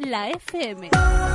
La FM.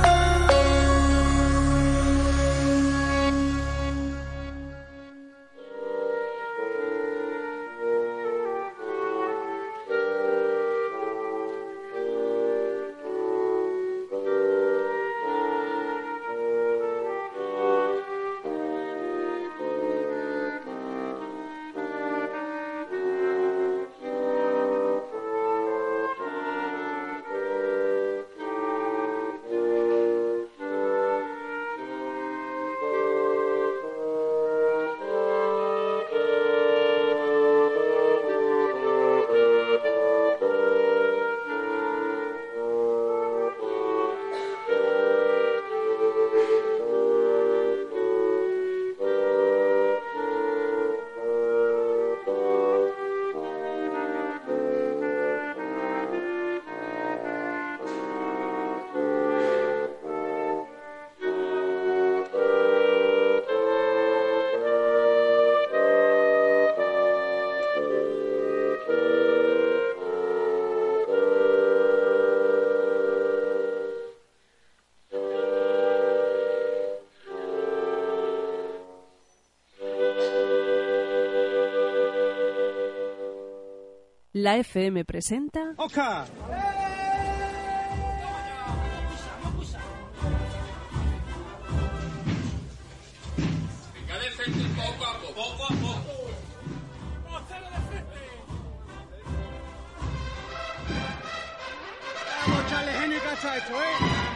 La FM presenta. ¡Oscar! Venga de frente poco a poco, poco a poco. Vamos a echarle genio y cacha a esto, ¿eh?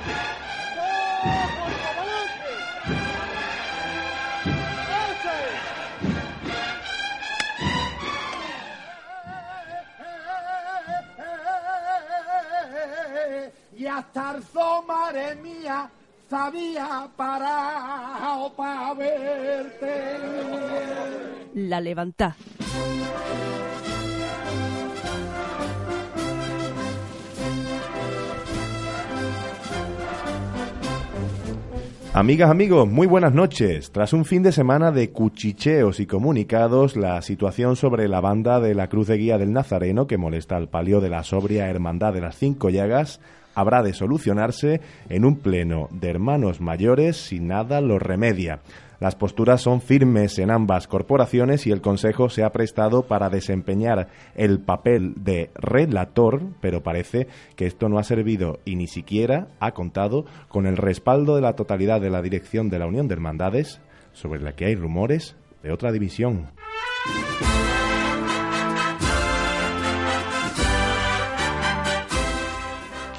Y hasta el madre mía, sabía parado para verte. La Levantá. Amigas, amigos, muy buenas noches. Tras un fin de semana de cuchicheos y comunicados, la situación sobre la banda de la Cruz de Guía del Nazareno, que molesta al palio de la sobria Hermandad de las Cinco Llagas, habrá de solucionarse en un pleno de hermanos mayores si nada lo remedia. Las posturas son firmes en ambas corporaciones y el Consejo se ha prestado para desempeñar el papel de relator, pero parece que esto no ha servido y ni siquiera ha contado con el respaldo de la totalidad de la dirección de la Unión de Hermandades, sobre la que hay rumores de otra división.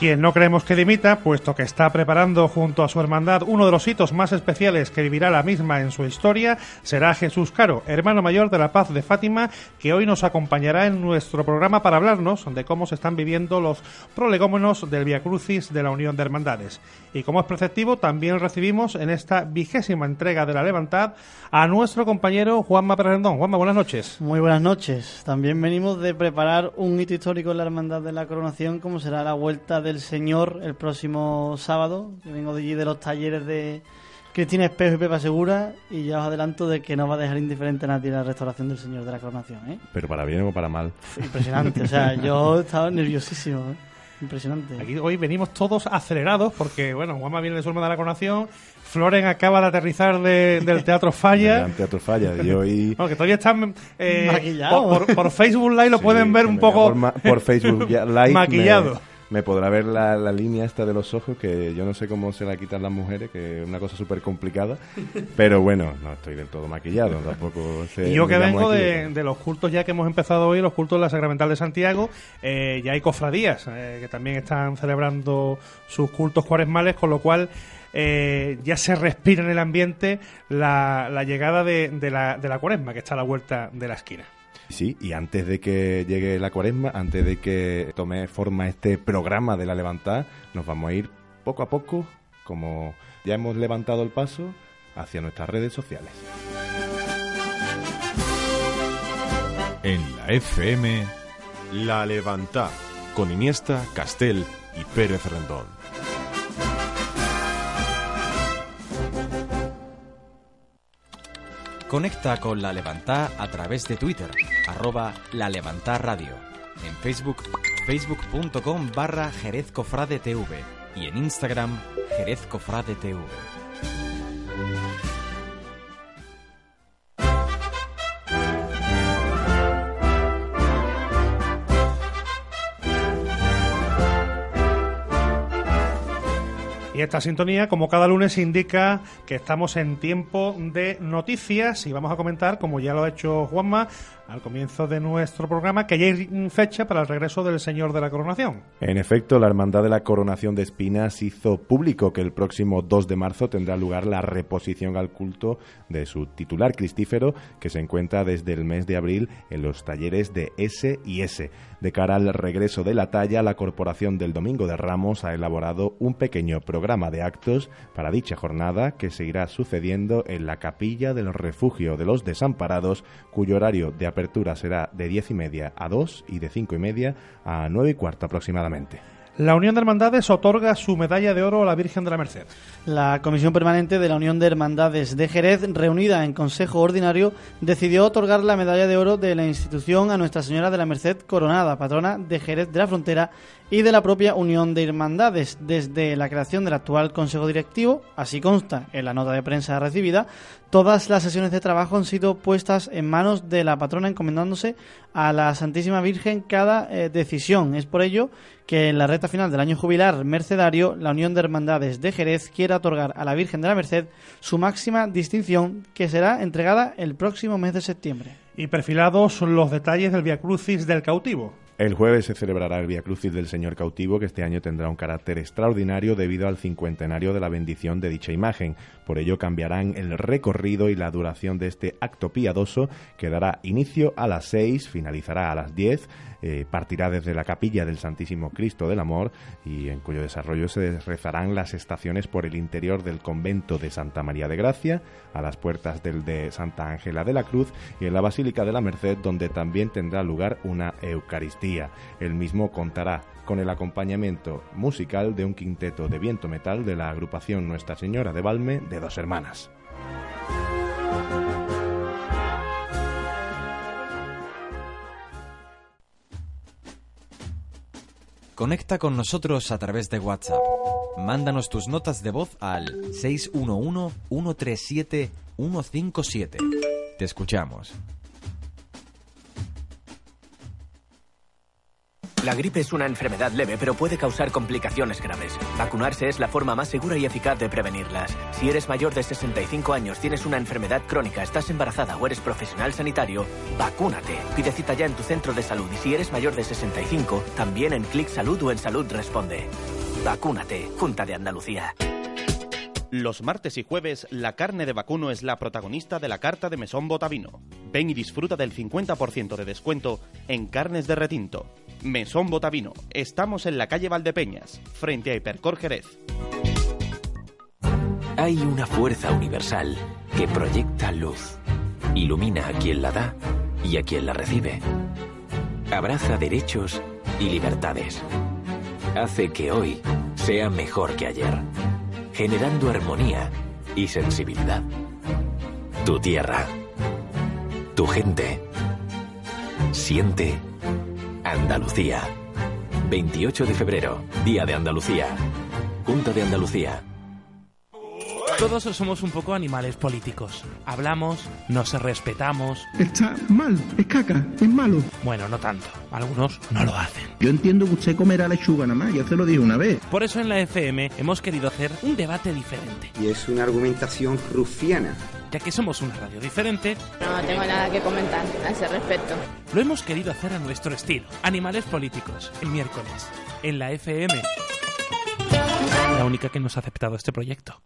Quien no creemos que dimita, puesto que está preparando junto a su hermandad uno de los hitos más especiales que vivirá la misma en su historia, será Jesús Caro, hermano mayor de la Paz de Fátima, que hoy nos acompañará en nuestro programa para hablarnos de cómo se están viviendo los prolegómenos del Via Crucis de la Unión de Hermandades. Y como es preceptivo, también recibimos en esta vigésima entrega de la Levantad a nuestro compañero Juanma Perrendón. Juanma, buenas noches. Muy buenas noches. También venimos de preparar un hito histórico en la Hermandad de la Coronación, como será la vuelta del Señor el próximo sábado. Yo vengo de allí de los talleres de Cristina Espejo y Pepa Segura y ya os adelanto de que no va a dejar indiferente a nadie la restauración del Señor de la Coronación. ¿eh? Pero para bien o para mal. Impresionante. o sea, yo estaba nerviosísimo. ¿eh? Impresionante. Aquí hoy venimos todos acelerados porque, bueno, Juanma viene de su hermana de la coronación, Floren acaba de aterrizar de- del Teatro Falla. El Teatro Falla. Y hoy... Bueno, que todavía están eh, por, por- por Facebook Live lo Sí, pueden ver un poco Por, Facebook Live. me- maquillado. Me, podrá ver la, la línea esta de los ojos, que yo no sé cómo se la quitan las mujeres, que es una cosa súper complicada. Pero bueno, no estoy del todo maquillado, tampoco sé. Y yo que vengo de, de los cultos ya que hemos empezado hoy, los cultos de la Sacramental de Santiago, eh, ya hay cofradías eh, que también están celebrando sus cultos cuaresmales, con lo cual eh, ya se respira en el ambiente la, la llegada de, de la, de la cuaresma, que está a la vuelta de la esquina. Sí, y antes de que llegue la cuaresma, antes de que tome forma este programa de la levantada, nos vamos a ir poco a poco, como ya hemos levantado el paso, hacia nuestras redes sociales. En la FM, La Levantá, con Iniesta, Castel y Pérez Rendón. Conecta con La Levantá a través de Twitter, arroba La Levantá Radio. En Facebook, facebook.com barra Jerez Cofrade TV. Y en Instagram, Jerez Cofrade TV. Esta sintonía, como cada lunes, indica que estamos en tiempo de noticias y vamos a comentar, como ya lo ha hecho Juanma, al comienzo de nuestro programa, que hay fecha para el regreso del Señor de la Coronación. En efecto, la Hermandad de la Coronación de Espinas hizo público que el próximo 2 de marzo tendrá lugar la reposición al culto de su titular cristífero, que se encuentra desde el mes de abril en los talleres de S y S. De cara al regreso de la talla, la Corporación del Domingo de Ramos ha elaborado un pequeño programa de actos para dicha jornada que seguirá sucediendo en la capilla del refugio de los desamparados, cuyo horario de apertura será de diez y media a 2 y de cinco y media a nueve y cuarto aproximadamente. La Unión de Hermandades otorga su medalla de oro a la Virgen de la Merced. La Comisión Permanente de la Unión de Hermandades de Jerez, reunida en Consejo Ordinario, decidió otorgar la medalla de oro de la institución a Nuestra Señora de la Merced Coronada, patrona de Jerez de la Frontera y de la propia Unión de Hermandades. Desde la creación del actual Consejo Directivo, así consta en la nota de prensa recibida, todas las sesiones de trabajo han sido puestas en manos de la patrona encomendándose a la Santísima Virgen cada eh, decisión. Es por ello que en la recta final del año jubilar mercedario, la Unión de Hermandades de Jerez quiere otorgar a la Virgen de la Merced su máxima distinción que será entregada el próximo mes de septiembre. Y perfilados los detalles del Via Crucis del cautivo. El jueves se celebrará el Via Crucis del Señor Cautivo, que este año tendrá un carácter extraordinario debido al cincuentenario de la bendición de dicha imagen. Por ello cambiarán el recorrido y la duración de este acto piadoso, que dará inicio a las 6, finalizará a las 10, eh, partirá desde la capilla del Santísimo Cristo del Amor y en cuyo desarrollo se rezarán las estaciones por el interior del convento de Santa María de Gracia, a las puertas del de Santa Ángela de la Cruz y en la Basílica de la Merced, donde también tendrá lugar una Eucaristía. El mismo contará con el acompañamiento musical de un quinteto de viento metal de la agrupación Nuestra Señora de Valme de Dos Hermanas. Conecta con nosotros a través de WhatsApp. Mándanos tus notas de voz al 611-137-157. Te escuchamos. La gripe es una enfermedad leve, pero puede causar complicaciones graves. Vacunarse es la forma más segura y eficaz de prevenirlas. Si eres mayor de 65 años, tienes una enfermedad crónica, estás embarazada o eres profesional sanitario, vacúnate. Pide cita ya en tu centro de salud y si eres mayor de 65, también en Clic Salud o en Salud Responde. Vacúnate, Junta de Andalucía. Los martes y jueves, la carne de vacuno es la protagonista de la carta de Mesón Botavino. Ven y disfruta del 50% de descuento en carnes de retinto. Mesón Botavino. Estamos en la calle Valdepeñas, frente a Hipercor Jerez. Hay una fuerza universal que proyecta luz, ilumina a quien la da y a quien la recibe. Abraza derechos y libertades. Hace que hoy sea mejor que ayer, generando armonía y sensibilidad. Tu tierra, tu gente. Siente Andalucía. 28 de febrero, Día de Andalucía. Junta de Andalucía. Todos somos un poco animales políticos. Hablamos, nos respetamos. Está mal, es caca, es malo. Bueno, no tanto. Algunos no lo hacen. Yo entiendo que usted comerá lechuga nada más, ya se lo dije una vez. Por eso en la FM hemos querido hacer un debate diferente. Y es una argumentación rufiana. Ya que somos una radio diferente, no tengo nada que comentar a ese respecto. Lo hemos querido hacer a nuestro estilo. Animales políticos, el miércoles, en la FM. La única que nos ha aceptado este proyecto.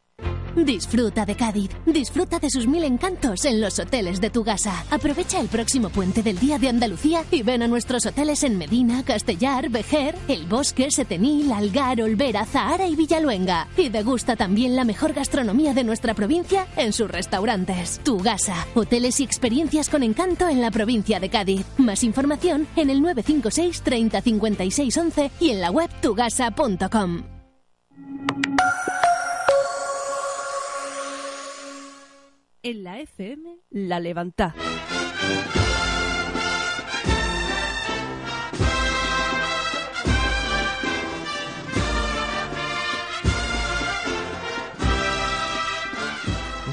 Disfruta de Cádiz. Disfruta de sus mil encantos en los hoteles de Tugasa. Aprovecha el próximo puente del Día de Andalucía y ven a nuestros hoteles en Medina, Castellar, Vejer, El Bosque, Setenil, Algar, Olvera, Zahara y Villaluenga. Y degusta también la mejor gastronomía de nuestra provincia en sus restaurantes. Tugasa. Hoteles y experiencias con encanto en la provincia de Cádiz. Más información en el 956 30 56 11 y en la web tugasa.com. En la FM, La Levantá.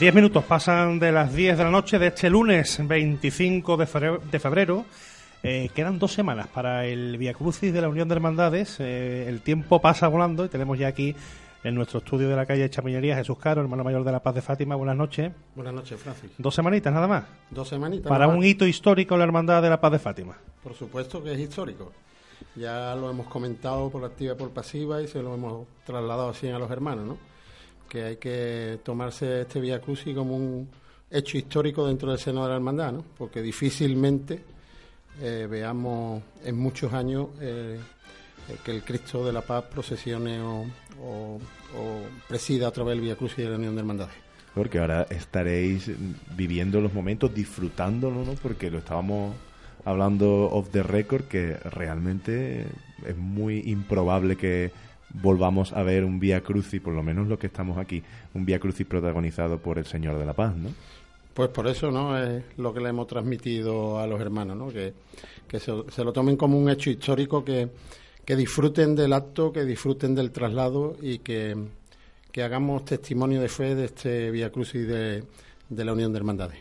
Diez minutos pasan de las 10 de la noche de este lunes 25 de febrero. Eh, quedan dos semanas para el Via Crucis de la Unión de Hermandades. Eh, el tiempo pasa volando y tenemos ya aquí en nuestro estudio de la calle Chamillería Jesús Caro, hermano mayor de la Paz de Fátima. Buenas noches. Buenas noches, Francis. Dos semanitas nada más. Dos semanitas. Para nada un más. hito histórico la Hermandad de la Paz de Fátima. Por supuesto que es histórico. Ya lo hemos comentado por activa y por pasiva y se lo hemos trasladado así a los hermanos, ¿no? Que hay que tomarse este Via Crucis como un hecho histórico dentro del seno de la hermandad, ¿no? Porque difícilmente eh, veamos en muchos años eh, eh, que el Cristo de la Paz procesione o, o- o presida a través del Via Crucis de la Unión de Hermandades. Porque ahora estaréis viviendo los momentos, disfrutándolo, ¿no? Porque lo estábamos hablando off the record, que realmente es muy improbable que volvamos a ver un Vía Crucis, por lo menos lo que estamos aquí, un Vía Crucis protagonizado por el Señor de la Paz, ¿no? Pues por eso, ¿no? Es lo que le hemos transmitido a los hermanos, ¿no? Que, que se, se lo tomen como un hecho histórico, que, que disfruten del acto, que disfruten del traslado y que, que hagamos testimonio de fe de este Via Crucis de, de la Unión de Hermandades.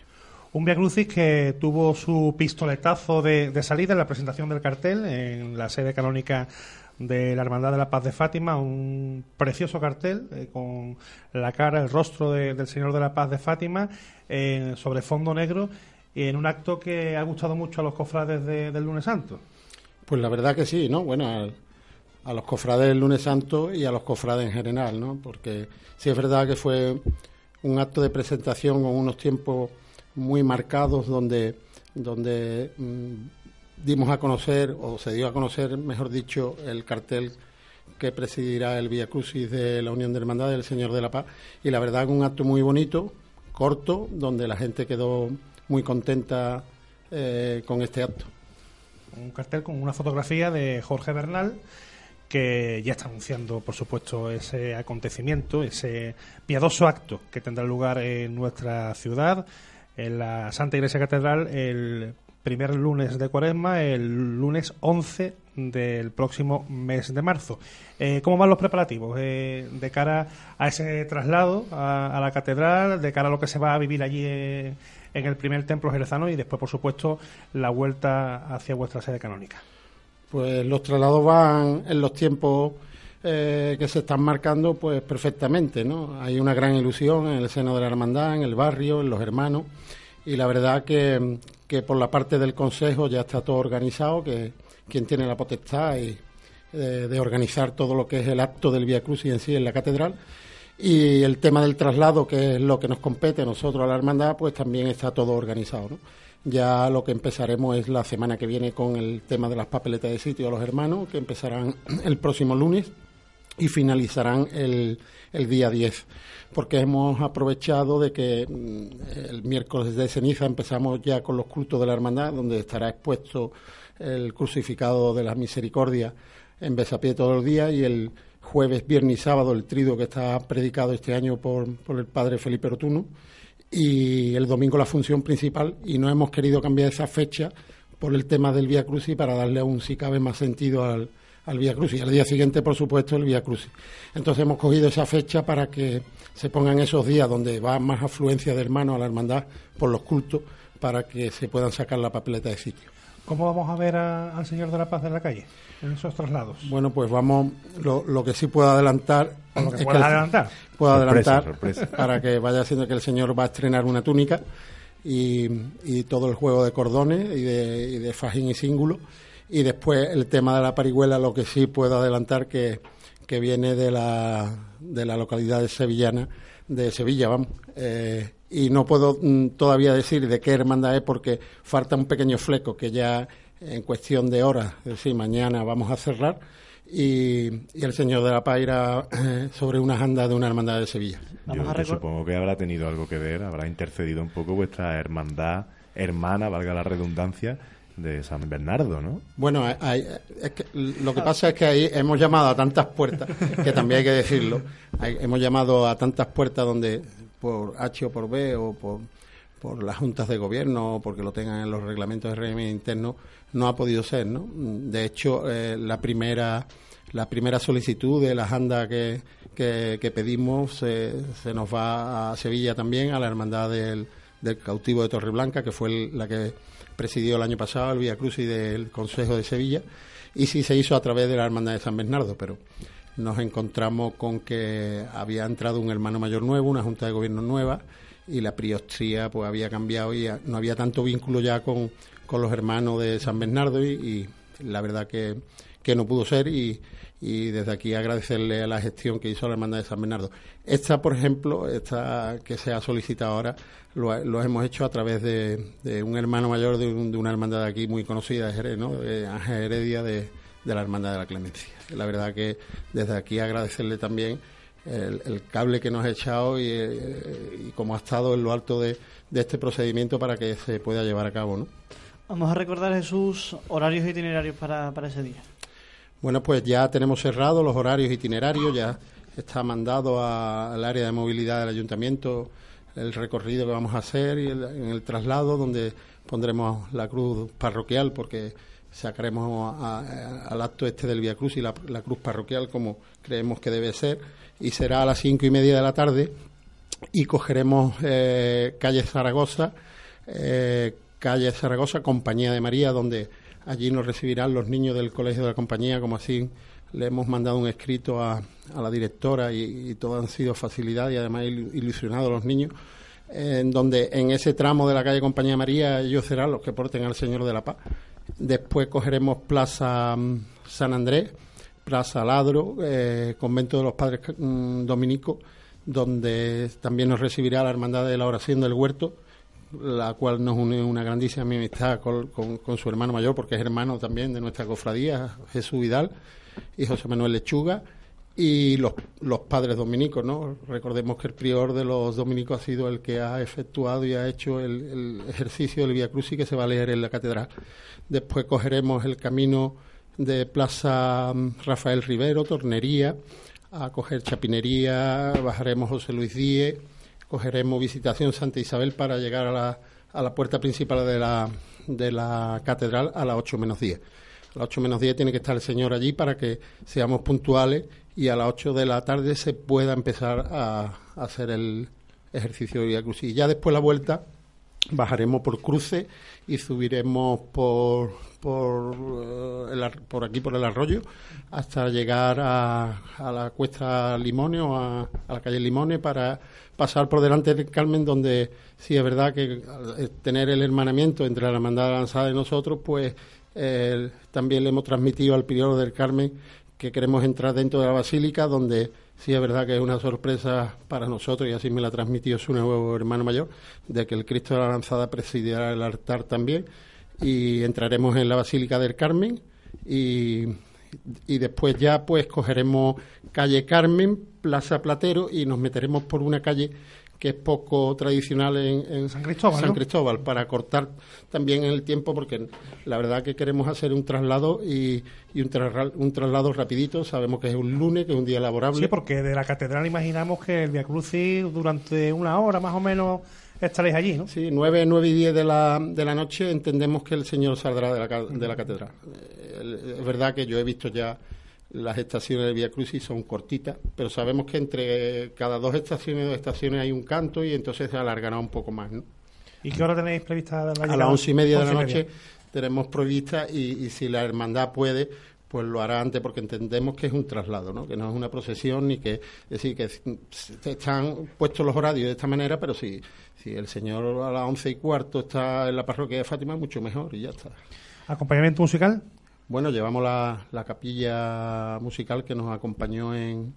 Un Via Crucis que tuvo su pistoletazo de, de salida en la presentación del cartel en la sede canónica de la Hermandad de la Paz de Fátima, un precioso cartel eh, con la cara, el rostro de- del Señor de la Paz de Fátima eh, sobre fondo negro y en un acto que ha gustado mucho a los cofrades de- del lunes santo. Pues la verdad que sí, ¿no? Bueno, al- a, los cofrades del lunes santo y a los cofrades en general, ¿no? Porque sí es verdad que fue un acto de presentación con unos tiempos muy marcados donde, donde mm, dimos a conocer, o se dio a conocer, mejor dicho, el cartel que presidirá el Via Crucis de la Unión de Hermandades del Señor de la Paz. Y la verdad un acto muy bonito, corto, donde la gente quedó muy contenta eh, con este acto. Un cartel con una fotografía de Jorge Bernal que ya está anunciando, por supuesto, ese acontecimiento, ese piadoso acto que tendrá lugar en nuestra ciudad, en la Santa Iglesia Catedral, el primer lunes de Cuaresma, el lunes 11 del próximo mes de marzo. Eh, ¿Cómo van los preparativos eh, de cara a ese traslado a, la catedral, de cara a lo que se va a vivir allí eh, en el primer templo jerezano y después, por supuesto, la vuelta hacia vuestra sede canónica? Pues los traslados van en los tiempos eh, que se están marcando, pues perfectamente, ¿no? Hay una gran ilusión en el seno de la hermandad, en el barrio, en los hermanos, y la verdad que, que por la parte del Consejo ya está todo organizado, que quien tiene la potestad y, eh, de organizar todo lo que es el acto del Via Crucis en sí en la catedral. Y el tema del traslado, que es lo que nos compete a nosotros, a la hermandad, pues también está todo organizado, ¿no? Ya lo que empezaremos es la semana que viene con el tema de las papeletas de sitio a los hermanos, que empezarán el próximo lunes y finalizarán el, el día 10, porque hemos aprovechado de que mm, el miércoles de ceniza empezamos ya con los cultos de la hermandad, donde estará expuesto el crucificado de la misericordia en besapié todos los días y el jueves, viernes y sábado el trido que está predicado este año por, por el padre Felipe Rotuno y el domingo la función principal y no hemos querido cambiar esa fecha por el tema del Vía Crucis para darle aún si cabe más sentido al, al Vía Crucis. Y al día siguiente, por supuesto, el Vía Crucis. Entonces hemos cogido esa fecha para que se pongan esos días donde va más afluencia de hermanos a la hermandad por los cultos para que se puedan sacar la papeleta de sitio. ¿Cómo vamos a ver al Señor de la Paz en la calle en esos traslados? Bueno, pues vamos, lo, lo que sí puedo adelantar. Lo que el- adelantar. Puedo Sorpresa, adelantar sorpresa. para que vaya siendo que el Señor va a estrenar una túnica y, y todo el juego de cordones y de, y de fajín y cíngulo. Y después el tema de la parihuela, lo que sí puedo adelantar que, que viene de la, de la localidad de sevillana, de Sevilla, vamos. Eh, y no puedo mm, todavía decir de qué hermandad es porque falta un pequeño fleco que ya en cuestión de horas, es decir, mañana vamos a cerrar. Y, y el señor de la Paz irá eh, sobre unas andas de una hermandad de Sevilla. Yo, yo supongo que habrá tenido algo que ver, habrá intercedido un poco vuestra hermandad hermana, valga la redundancia, de San Bernardo, ¿no? Bueno, hay- es que lo que pasa es que ahí hemos llamado a tantas puertas, que también hay que decirlo, hay- hemos llamado a tantas puertas donde por H o por B o por, por las juntas de gobierno o porque lo tengan en los reglamentos de régimen interno, no ha podido ser, ¿no? De hecho, eh, la primera la primera solicitud de la ANDA que, que, que pedimos eh, se nos va a Sevilla también, a la Hermandad del, Cautivo de Torreblanca, que fue la que presidió el año pasado el Vía Cruz y del Consejo de Sevilla, y sí se hizo a través de la Hermandad de San Bernardo, pero nos encontramos con que había entrado un hermano mayor nuevo, una junta de gobierno nueva, y la priostría pues había cambiado y no había tanto vínculo ya con, con los hermanos de San Bernardo y, la verdad que, que no pudo ser y, y desde aquí agradecerle a la gestión que hizo la hermandad de San Bernardo. Esta, por ejemplo, esta que se ha solicitado ahora, lo, lo hemos hecho a través de, un hermano mayor de, un- de una hermandad de aquí muy conocida. De Ángel Heredia de, de la Hermandad de la Clemencia. La verdad que desde aquí agradecerle también el, el cable que nos ha echado y, eh, y cómo ha estado en lo alto de, de este procedimiento para que se pueda llevar a cabo, ¿no? Vamos a recordar, Jesús, horarios itinerarios para, para ese día. Bueno, pues ya tenemos cerrados los horarios itinerarios, ya está mandado al área de movilidad del ayuntamiento el recorrido que vamos a hacer y el, en el traslado donde pondremos la cruz parroquial porque sacaremos a- a- al acto este del Via Cruz y la, la cruz parroquial como creemos que debe ser y será a las cinco y media de la tarde y cogeremos eh, calle Zaragoza, eh, calle Zaragoza, Compañía de María, donde allí nos recibirán los niños del Colegio de la Compañía, como así le hemos mandado un escrito a, a la directora y, todo han sido facilidad y además il- ilusionados los niños, en donde en ese tramo de la calle Compañía de María ellos serán los que porten al Señor de la Paz. Después cogeremos Plaza mm, San Andrés, Plaza Ladro, eh, Convento de los Padres mm, Dominicos, donde también nos recibirá la Hermandad de la Oración del Huerto, la cual nos une una grandísima amistad con, su hermano mayor, porque es hermano también de nuestra cofradía, Jesús Vidal y José Manuel Lechuga, y los, los padres dominicos, ¿no? Recordemos que el prior de los dominicos ha sido el que ha efectuado y ha hecho el, el ejercicio del Via Crucis que se va a leer en la catedral. Después cogeremos el camino de Plaza Rafael Rivero, Tornería, a coger Chapinería, bajaremos José Luis Díez, cogeremos Visitación Santa Isabel para llegar a la, a la puerta principal de la, de la catedral a las 8 menos 10. A las 8 menos 10 tiene que estar el señor allí para que seamos puntuales y a las 8 de la tarde se pueda empezar a, a hacer el ejercicio de Crucis. Y ya después la vuelta bajaremos por cruce y subiremos por por, eh, el por aquí por el arroyo hasta llegar a, a la cuesta Limone o a, la calle Limone para pasar por delante del Carmen donde sí es verdad que al tener el hermanamiento entre la hermandad lanzada y nosotros pues eh, también le hemos transmitido al prior del Carmen que queremos entrar dentro de la basílica donde sí es verdad que es una sorpresa para nosotros y así me la ha transmitido su nuevo hermano mayor de que el Cristo de la Lanzada presidirá el altar también. Y entraremos en la Basílica del Carmen y, y después ya pues cogeremos calle Carmen, Plaza Platero y nos meteremos por una calle que es poco tradicional en, en San Cristóbal, San ¿no? Cristóbal para cortar también el tiempo porque la verdad que queremos hacer un traslado y, y un, trasra- un traslado rapidito sabemos que es un lunes que es un día laborable Sí, porque de la catedral imaginamos que el Via Crucis durante una hora más o menos estaréis allí, ¿no? Sí, nueve, nueve y diez de la, de la noche entendemos que el Señor saldrá de la, de la catedral. Eh, Es verdad que yo he visto ya las estaciones del Via Crucis son cortitas, pero sabemos que entre cada dos estaciones dos estaciones hay un canto y entonces se alargará un poco más. ¿no? ¿Y qué hora tenéis prevista la A las once y media de la media. noche tenemos prevista y, y si la hermandad puede, pues lo hará antes porque entendemos que es un traslado, ¿no? que no es una procesión ni que es decir que están puestos los horarios de esta manera, pero si, si el señor a las once y cuarto está en la parroquia de Fátima, mucho mejor y ya está. ¿Acompañamiento musical? Bueno, llevamos la, la capilla musical que nos acompañó en,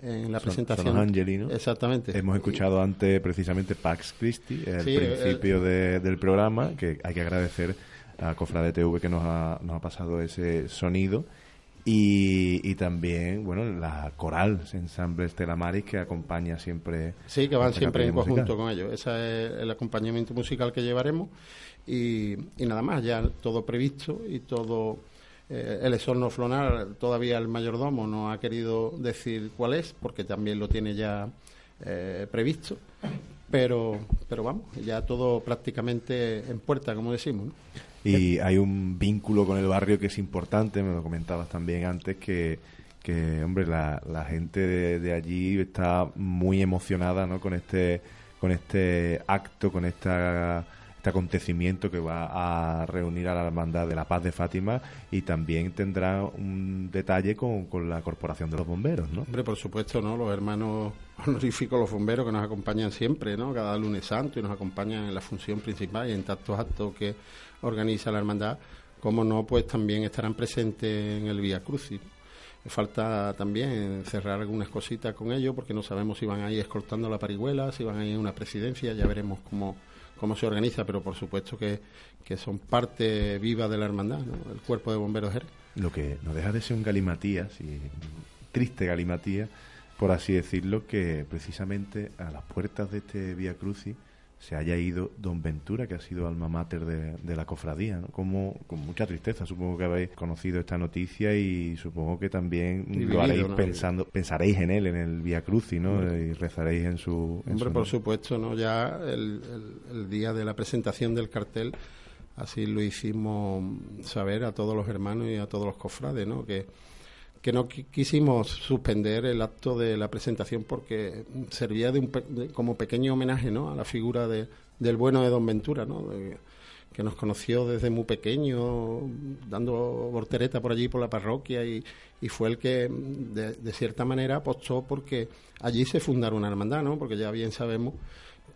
en la Son- presentación. son los Angeli, ¿no? Exactamente. Hemos escuchado antes precisamente Pax Christi, el Sí, el- principio de- del programa, que hay que agradecer a Cofrade TV que nos ha, nos ha pasado ese sonido. Y, y también, bueno, la coral, ensamble Estela Maris, que acompaña siempre. Sí, que van siempre en musical. conjunto con ellos. Ese es el acompañamiento musical que llevaremos. Y, y nada más, ya todo previsto y todo. Eh, el esorno flonar, todavía el mayordomo no ha querido decir cuál es, porque también lo tiene ya eh, previsto. Pero, pero vamos, ya todo prácticamente en puerta, como decimos. ¿no? Y hay un vínculo con el barrio que es importante, me lo comentabas también antes, que, que hombre, la, la gente de, de allí está muy emocionada ¿no? con este con este acto, con esta este acontecimiento que va a reunir a la Hermandad de la Paz de Fátima y también tendrá un detalle con, con la Corporación de los Bomberos, ¿no? Hombre, por supuesto, ¿no? Los hermanos honoríficos, los bomberos que nos acompañan siempre, ¿no? Cada lunes santo y nos acompañan en la función principal y en tantos actos que organiza la hermandad, como no, pues también estarán presentes en el Vía Crucis. Falta también cerrar algunas cositas con ellos porque no sabemos si van a ir escoltando la parihuela, si van a ir a una presidencia, ya veremos cómo, cómo se organiza, pero por supuesto que, que son parte viva de la hermandad, ¿no? El cuerpo de bomberos Jerez. Lo que no deja de ser un galimatías y triste galimatías, por así decirlo, que precisamente a las puertas de este Vía Crucis se haya ido Don Ventura, que ha sido alma mater de, de la cofradía, ¿no? Como, con mucha tristeza, supongo que habéis conocido esta noticia y supongo que también Y lo vivido, haréis ¿no? pensando, pensaréis en él, en el Vía Crucis, ¿no? Y rezaréis en su... en Hombre, su por supuesto, ¿no? Ya el, el- el día de la presentación del cartel, así lo hicimos saber a todos los hermanos y a todos los cofrades, ¿no? Que, que no qui- quisimos suspender el acto de la presentación porque servía de un de- como pequeño homenaje, ¿no? A la figura de, del bueno de Don Ventura, ¿no? De- que nos conoció desde muy pequeño, dando voltereta por allí, por la parroquia, y, y fue el que, de, de cierta manera, apostó porque allí se fundara una hermandad, ¿no? Porque ya bien sabemos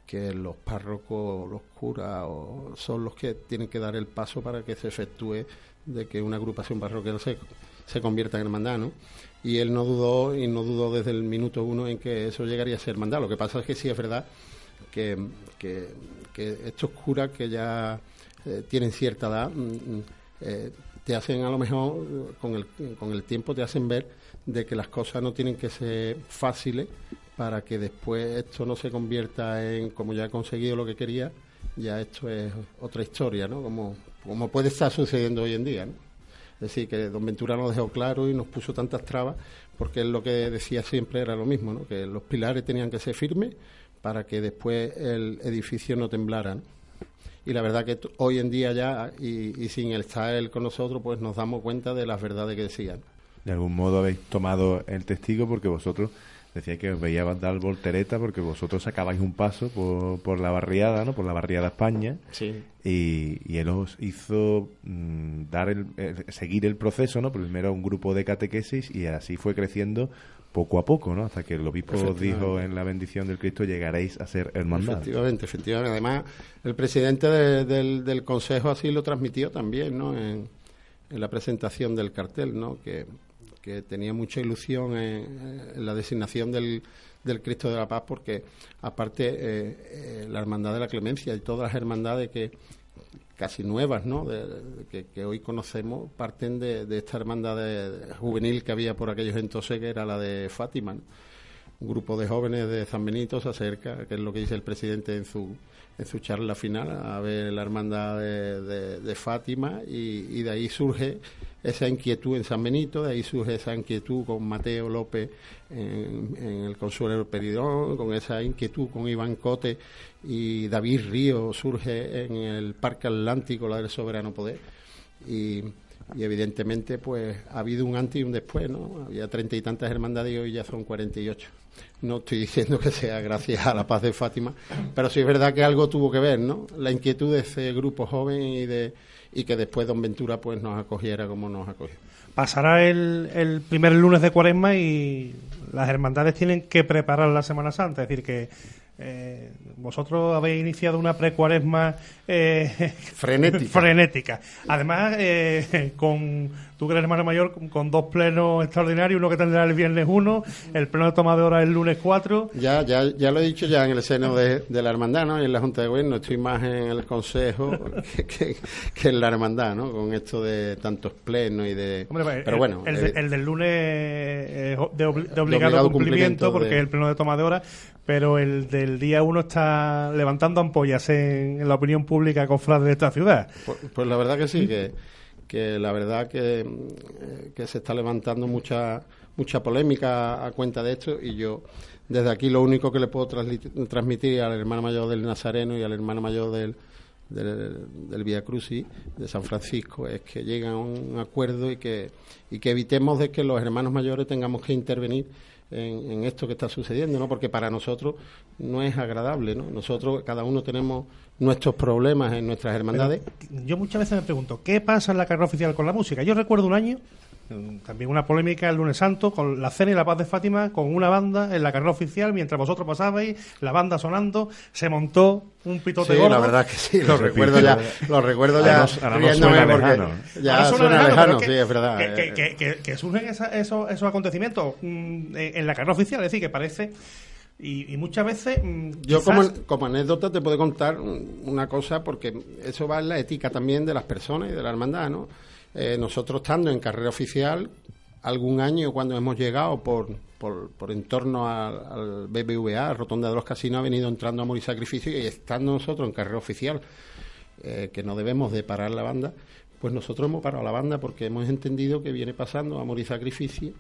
que los párrocos, los curas, o- son los que tienen que dar el paso para que se efectúe de que una agrupación parroquial se, se convierta en hermandad, ¿no? Y él no dudó, y no dudó desde el minuto uno en que eso llegaría a ser hermandad. Lo que pasa es que sí es verdad que, que, estos curas que ya eh, tienen cierta edad mm, mm, eh, te hacen a lo mejor con el, con el tiempo te hacen ver de que las cosas no tienen que ser fáciles para que después esto no se convierta en como ya he conseguido lo que quería ya esto es otra historia no como como puede estar sucediendo hoy en día ¿no? Es decir, que don Ventura nos dejó claro y nos puso tantas trabas, porque él lo que decía siempre era lo mismo, ¿no? que los pilares tenían que ser firmes para que después el edificio no temblara. ¿no? Y la verdad que hoy en día ya, y, y sin estar él con nosotros, pues nos damos cuenta de las verdades que decían. De algún modo habéis tomado el testigo porque vosotros decíais que os veíais dar voltereta porque vosotros sacabais un paso por, por la barriada, ¿no? Por la barriada España. Sí. Y, y él os hizo mm, dar el, eh, seguir el proceso, ¿no? Primero un grupo de catequesis y así fue creciendo poco a poco, ¿no? Hasta que el obispo os dijo en la bendición del Cristo llegaréis a ser hermandad. Efectivamente, efectivamente. Además, el presidente de- del, del Consejo así lo transmitió también, ¿no? En, en la presentación del cartel, ¿no? Que, que tenía mucha ilusión en, la designación del, del Cristo de la Paz, porque aparte eh, eh, la Hermandad de la Clemencia y todas las hermandades que casi nuevas, ¿no? De- que, hoy conocemos parten de, esta hermandad de- juvenil que había por aquellos entonces, que era la de Fátima. un grupo de jóvenes de San Benito se acerca, que es lo que dice el presidente en su en su charla final, a ver la hermandad de, Fátima y, y de ahí surge esa inquietud en San Benito, de ahí surge esa inquietud con Mateo López en, el Consuelo Peridón, con esa inquietud con Iván Cote y David Río surge en el Parque Atlántico, la del Soberano Poder. Y, y evidentemente pues ha habido un antes y un después, ¿no? Había treinta y tantas hermandades y hoy ya son 48. No estoy diciendo que sea gracias a la paz de Fátima, pero sí es verdad que algo tuvo que ver, ¿no? La inquietud de ese grupo joven y de y que después Don Ventura pues nos acogiera como nos acogió. Pasará el, el primer lunes de cuaresma y las hermandades tienen que preparar la Semana Santa. Es decir, que eh, vosotros habéis iniciado una precuaresma eh, Frenética. frenética. Además, eh, con, tú que eres hermano mayor con- con dos plenos extraordinarios, uno que tendrá el viernes 1, el pleno de toma de hora el lunes 4. Ya, ya, ya lo he dicho ya en el seno de, de la hermandad, ¿no? Y en la Junta de Gobierno estoy más en el Consejo que, que- que en la hermandad, ¿no? Con esto de tantos plenos y de... Hombre, pues, Pero el, bueno, el, eh, el del lunes eh, es de, obli- de De obligado, obligado cumplimiento, cumplimiento porque de- es el pleno de toma de hora, pero el del día 1 está levantando ampollas en, en la opinión pública cofrade de esta ciudad. Pues, pues la verdad que sí, que, que la verdad que, mm, que se está levantando mucha mucha polémica a cuenta de esto y yo desde aquí lo único que le puedo transmitir al hermano mayor del Nazareno y al hermano mayor del del, del Via Crucis de San Francisco es que lleguen a un acuerdo y que y que evitemos de que los hermanos mayores tengamos que intervenir en, en esto que está sucediendo, ¿no? Porque para nosotros no es agradable, ¿no? Nosotros cada uno tenemos nuestros problemas en nuestras hermandades. Yo muchas veces me pregunto, ¿qué pasa en la carrera oficial con la música? Yo recuerdo un año, mm, también una polémica el lunes santo, con la cena y la paz de Fátima, con una banda en la carrera oficial, mientras vosotros pasabais, la banda sonando, se montó un pitote Sí, gordo. la verdad que sí, lo recuerdo ya, lo recuerdo Ahora ya ahora nos riéndome suena porque lejano. ya Ahora suena, lejano, sí, es verdad. Que, eh, que- que- que- surgen esa- esos, esos acontecimientos mm, en en la carrera oficial, es decir, que parece... Y, y muchas veces... mm, Yo como, como anécdota te puedo contar un- una cosa porque eso va en la ética también de las personas y de la hermandad, ¿no? Eh, nosotros estando en carrera oficial, algún año cuando hemos llegado por, por, por en torno al, al BBVA, Rotonda de los Casinos, ha venido entrando Amor y Sacrificio y estando nosotros en carrera oficial, eh, que no debemos de parar la banda, pues nosotros hemos parado la banda porque hemos entendido que viene pasando Amor y Sacrificio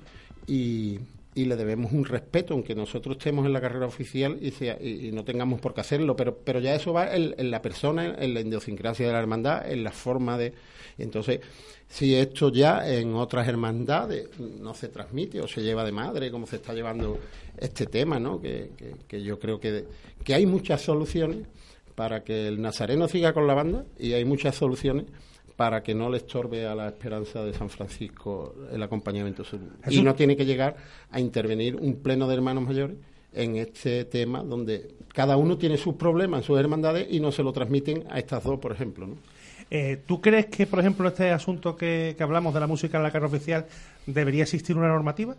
y, y le debemos un respeto, aunque nosotros estemos en la carrera oficial y, sea, y, no tengamos por qué hacerlo, pero, pero ya eso va en, en la persona, en la idiosincrasia de la hermandad, en la forma de... Entonces, si esto ya en otras hermandades no se transmite o se lleva de madre, como se está llevando este tema, ¿no? que, que, que yo creo que, que hay muchas soluciones para que el nazareno siga con la banda y hay muchas soluciones para que no le estorbe a la esperanza de San Francisco el acompañamiento sur. Y no tiene que llegar a intervenir un pleno de hermanos mayores en este tema donde cada uno tiene sus problemas sus hermandades y no se lo transmiten a estas dos, por ejemplo. ¿no? Eh, ¿Tú crees que, por ejemplo, este asunto que, que hablamos de la música en la carrera oficial, debería existir una normativa?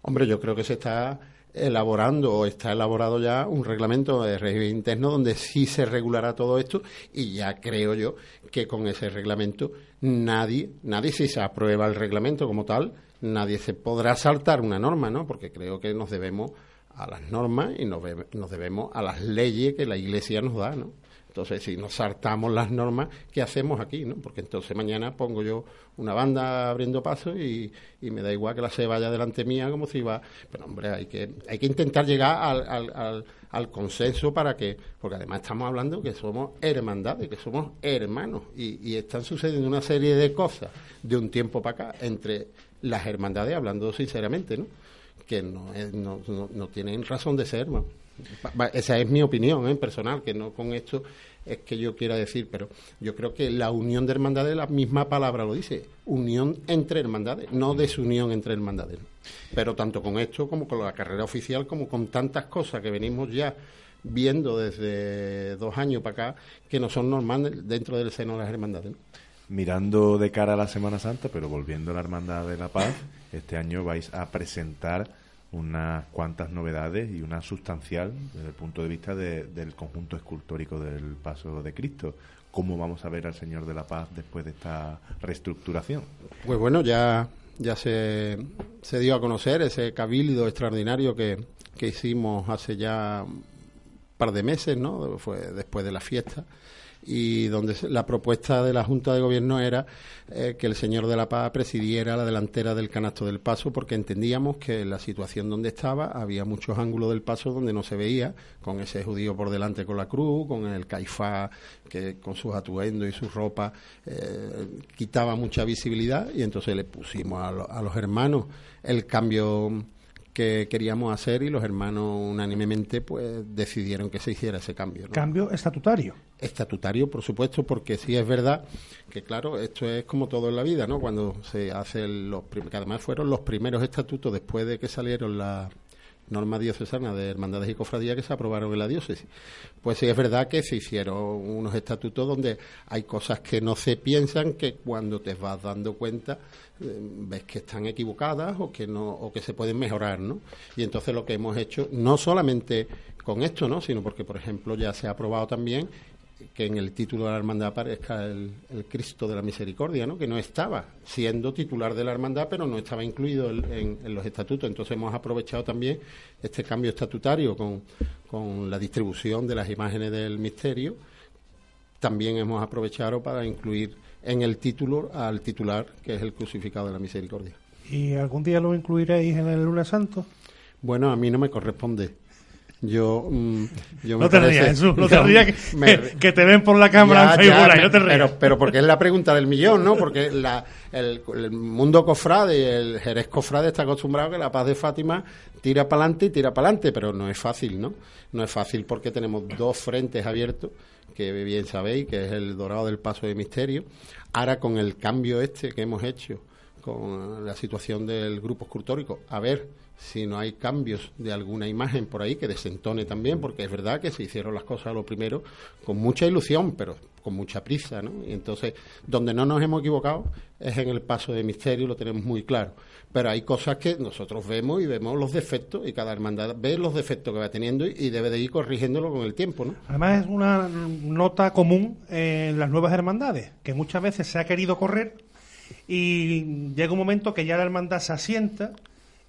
Hombre, yo creo que se está elaborando o está elaborado ya un reglamento de régimen interno donde sí se regulará todo esto y ya creo yo que con ese reglamento nadie, nadie si se aprueba el reglamento como tal, nadie se podrá saltar una norma, ¿no? Porque creo que nos debemos a las normas y nos, debemos a las leyes que la Iglesia nos da, ¿no? Entonces, si nos saltamos las normas, ¿qué hacemos aquí? ¿no? Porque entonces mañana pongo yo una banda abriendo paso y, y me da igual que la se vaya delante mía como si va... Pero, hombre, hay que, hay que intentar llegar al, al, consenso para que... Porque además estamos hablando que somos hermandades, que somos hermanos y, y están sucediendo una serie de cosas de un tiempo para acá entre las hermandades, hablando sinceramente, ¿no? que no, no, no, no tienen razón de ser. ¿no? Esa es mi opinión ¿eh? personal, que no con esto es que yo quiera decir, pero yo creo que la unión de hermandades, la misma palabra lo dice, unión entre hermandades, no desunión entre hermandades. Pero tanto con esto como con la carrera oficial, como con tantas cosas que venimos ya viendo desde dos años para acá, que no son normales dentro del seno de las hermandades. Mirando de cara a la Semana Santa, pero volviendo a la Hermandad de la Paz, este año vais a presentar unas cuantas novedades y una sustancial desde el punto de vista de- del conjunto escultórico del Paso de Cristo. ¿Cómo vamos a ver al Señor de la Paz después de esta reestructuración? Pues bueno, ya, ya se, se dio a conocer ese cabildo extraordinario que, que hicimos hace ya un par de meses, ¿no? Fue después de la fiesta. Y donde la propuesta de la Junta de Gobierno era eh, que el señor de la Paz presidiera la delantera del canasto del paso, porque entendíamos que en la situación donde estaba había muchos ángulos del paso donde no se veía, con ese judío por delante con la cruz, con el caifá que con sus atuendos y su ropa eh, quitaba mucha visibilidad, y entonces le pusimos a, a los hermanos el cambio que queríamos hacer y los hermanos unánimemente pues decidieron que se hiciera ese cambio. ¿no? Cambio estatutario. Estatutario, por supuesto, porque sí es verdad que, claro, esto es como todo en la vida, ¿no? Cuando se hacen los prim- que además fueron los primeros estatutos después de que salieron la- normas diocesanas de hermandades y cofradías que se aprobaron en la diócesis. Pues sí es verdad que se hicieron unos estatutos donde hay cosas que no se piensan que cuando te vas dando cuenta eh, ves que están equivocadas o que no o que se pueden mejorar, ¿no? Y entonces lo que hemos hecho no solamente con esto, ¿no? Sino porque por ejemplo ya se ha aprobado también que en el título de la hermandad aparezca el, Cristo de la Misericordia, ¿no? que no estaba siendo titular de la hermandad, pero no estaba incluido en, los estatutos. Entonces hemos aprovechado también este cambio estatutario con, con la distribución de las imágenes del misterio. También hemos aprovechado para incluir en el título al titular, que es el crucificado de la Misericordia. ¿Y algún día lo incluiréis en el lunes santo? Bueno, a mí no me corresponde yo, mm, yo no te rías, Jesús, no te rías que, te ven por la cámara en Facebook, no te rías. Pero, pero, porque es la pregunta del millón, ¿no? Porque la, el, el, mundo cofrade, el Jerez cofrade está acostumbrado a que la paz de Fátima tira para adelante y tira para adelante, pero no es fácil, ¿no? No es fácil porque tenemos dos frentes abiertos, que bien sabéis, que es el dorado del paso de misterio. Ahora con el cambio este que hemos hecho, con la situación del grupo escultórico, a ver si no hay cambios de alguna imagen por ahí que desentone también, porque es verdad que se hicieron las cosas lo primero con mucha ilusión, pero con mucha prisa, ¿no? Y entonces, donde no nos hemos equivocado es en el paso de misterio, lo tenemos muy claro. Pero hay cosas que nosotros vemos y vemos los defectos, y cada hermandad ve los defectos que va teniendo y debe de ir corrigiéndolo con el tiempo, ¿no? Además, es una nota común en las nuevas hermandades, que muchas veces se ha querido correr y llega un momento que ya la hermandad se asienta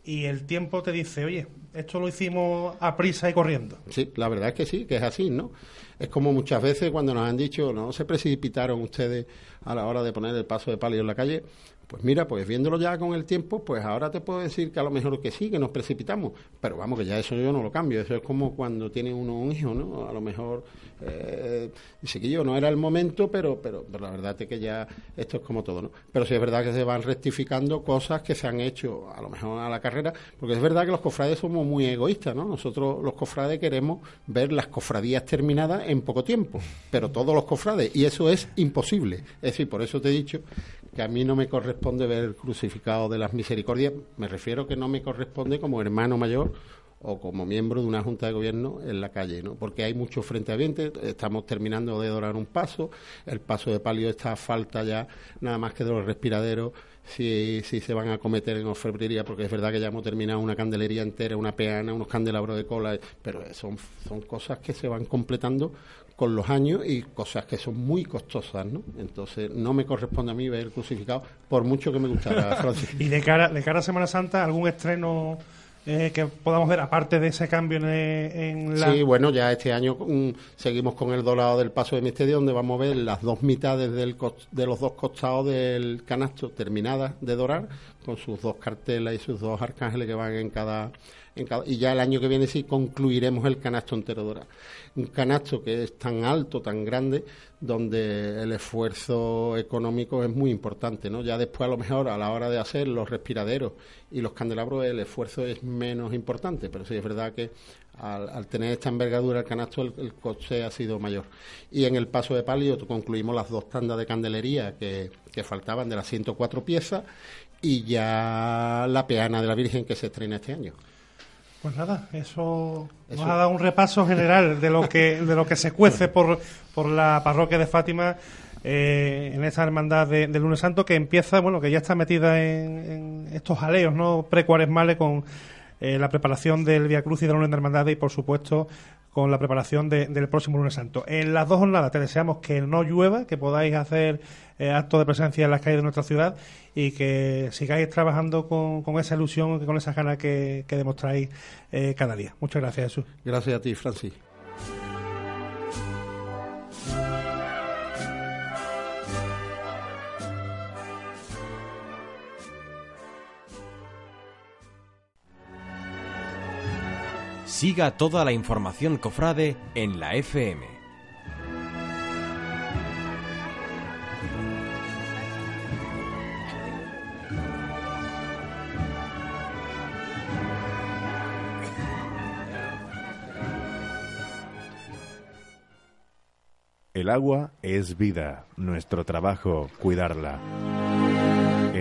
y el tiempo te dice, oye, esto lo hicimos a prisa y corriendo. Sí, la verdad es que sí, que es así, ¿no? Es como muchas veces cuando nos han dicho, no se precipitaron ustedes a la hora de poner el paso de palio en la calle, pues mira, pues viéndolo ya con el tiempo, pues ahora te puedo decir que a lo mejor que sí, que nos precipitamos, pero vamos, que ya eso yo no lo cambio, eso es como cuando tiene uno un hijo, ¿no? A lo mejor eh, dice que yo no era el momento, pero, pero, la verdad es que ya esto es como todo, ¿no? Pero sí es verdad que se van rectificando cosas que se han hecho a lo mejor a la carrera, porque es verdad que los cofrades somos muy egoístas, ¿no? Nosotros los cofrades queremos ver las cofradías terminadas en poco tiempo, pero todos los cofrades, y eso es imposible. Es decir, por eso te he dicho que a mí no me corresponde ver el crucificado de las misericordias, me refiero que no me corresponde como hermano mayor o como miembro de una junta de gobierno en la calle, ¿no? Porque hay mucho frente ambiente, estamos terminando de dorar un paso, el paso de palio está a falta ya nada más que de los respiraderos si, si se van a cometer en orfebrería, porque es verdad que ya hemos terminado una candelería entera, una peana, unos candelabros de cola, pero son, son cosas que se van completando con los años y cosas que son muy costosas, ¿no? Entonces no me corresponde a mí ver el crucificado, por mucho que me gustara, Francis. y de cara, de cara a Semana Santa, ¿algún estreno eh, que podamos ver, aparte de ese cambio en, la... Sí, bueno, ya este año mm, seguimos con el dorado del Paso de Misterio, donde vamos a ver las dos mitades del de los dos costados del canasto terminadas de dorar, con sus dos cartelas y sus dos arcángeles que van en cada y ya el año que viene sí concluiremos el canasto entero dorado. Un canasto que es tan alto, tan grande, donde el esfuerzo económico es muy importante, ¿no? Ya después a lo mejor a la hora de hacer los respiraderos y los candelabros el esfuerzo es menos importante, pero sí es verdad que al, tener esta envergadura el canasto el, coste ha sido mayor. Y en el paso de palio concluimos las dos tandas de candelería que faltaban de las 104 piezas y ya la peana de la Virgen que se estrena este año. Pues nada, eso, nos ha dado un repaso general de lo que de lo que se cuece por, por la parroquia de Fátima eh, en esa hermandad del lunes santo que empieza, bueno, que ya está metida en, estos jaleos, ¿no? Precuaresmales con eh, la preparación del Via Cruz y de la Unión de Hermandades y, por supuesto, con la preparación del próximo lunes santo. En las dos jornadas te deseamos que no llueva, que podáis hacer eh, actos de presencia en las calles de nuestra ciudad y que sigáis trabajando con, esa ilusión con esa ganas que, demostráis eh, cada día. Muchas gracias, Jesús. Gracias a ti, Francis. Siga toda la información cofrade en la FM. El agua es vida, nuestro trabajo cuidarla.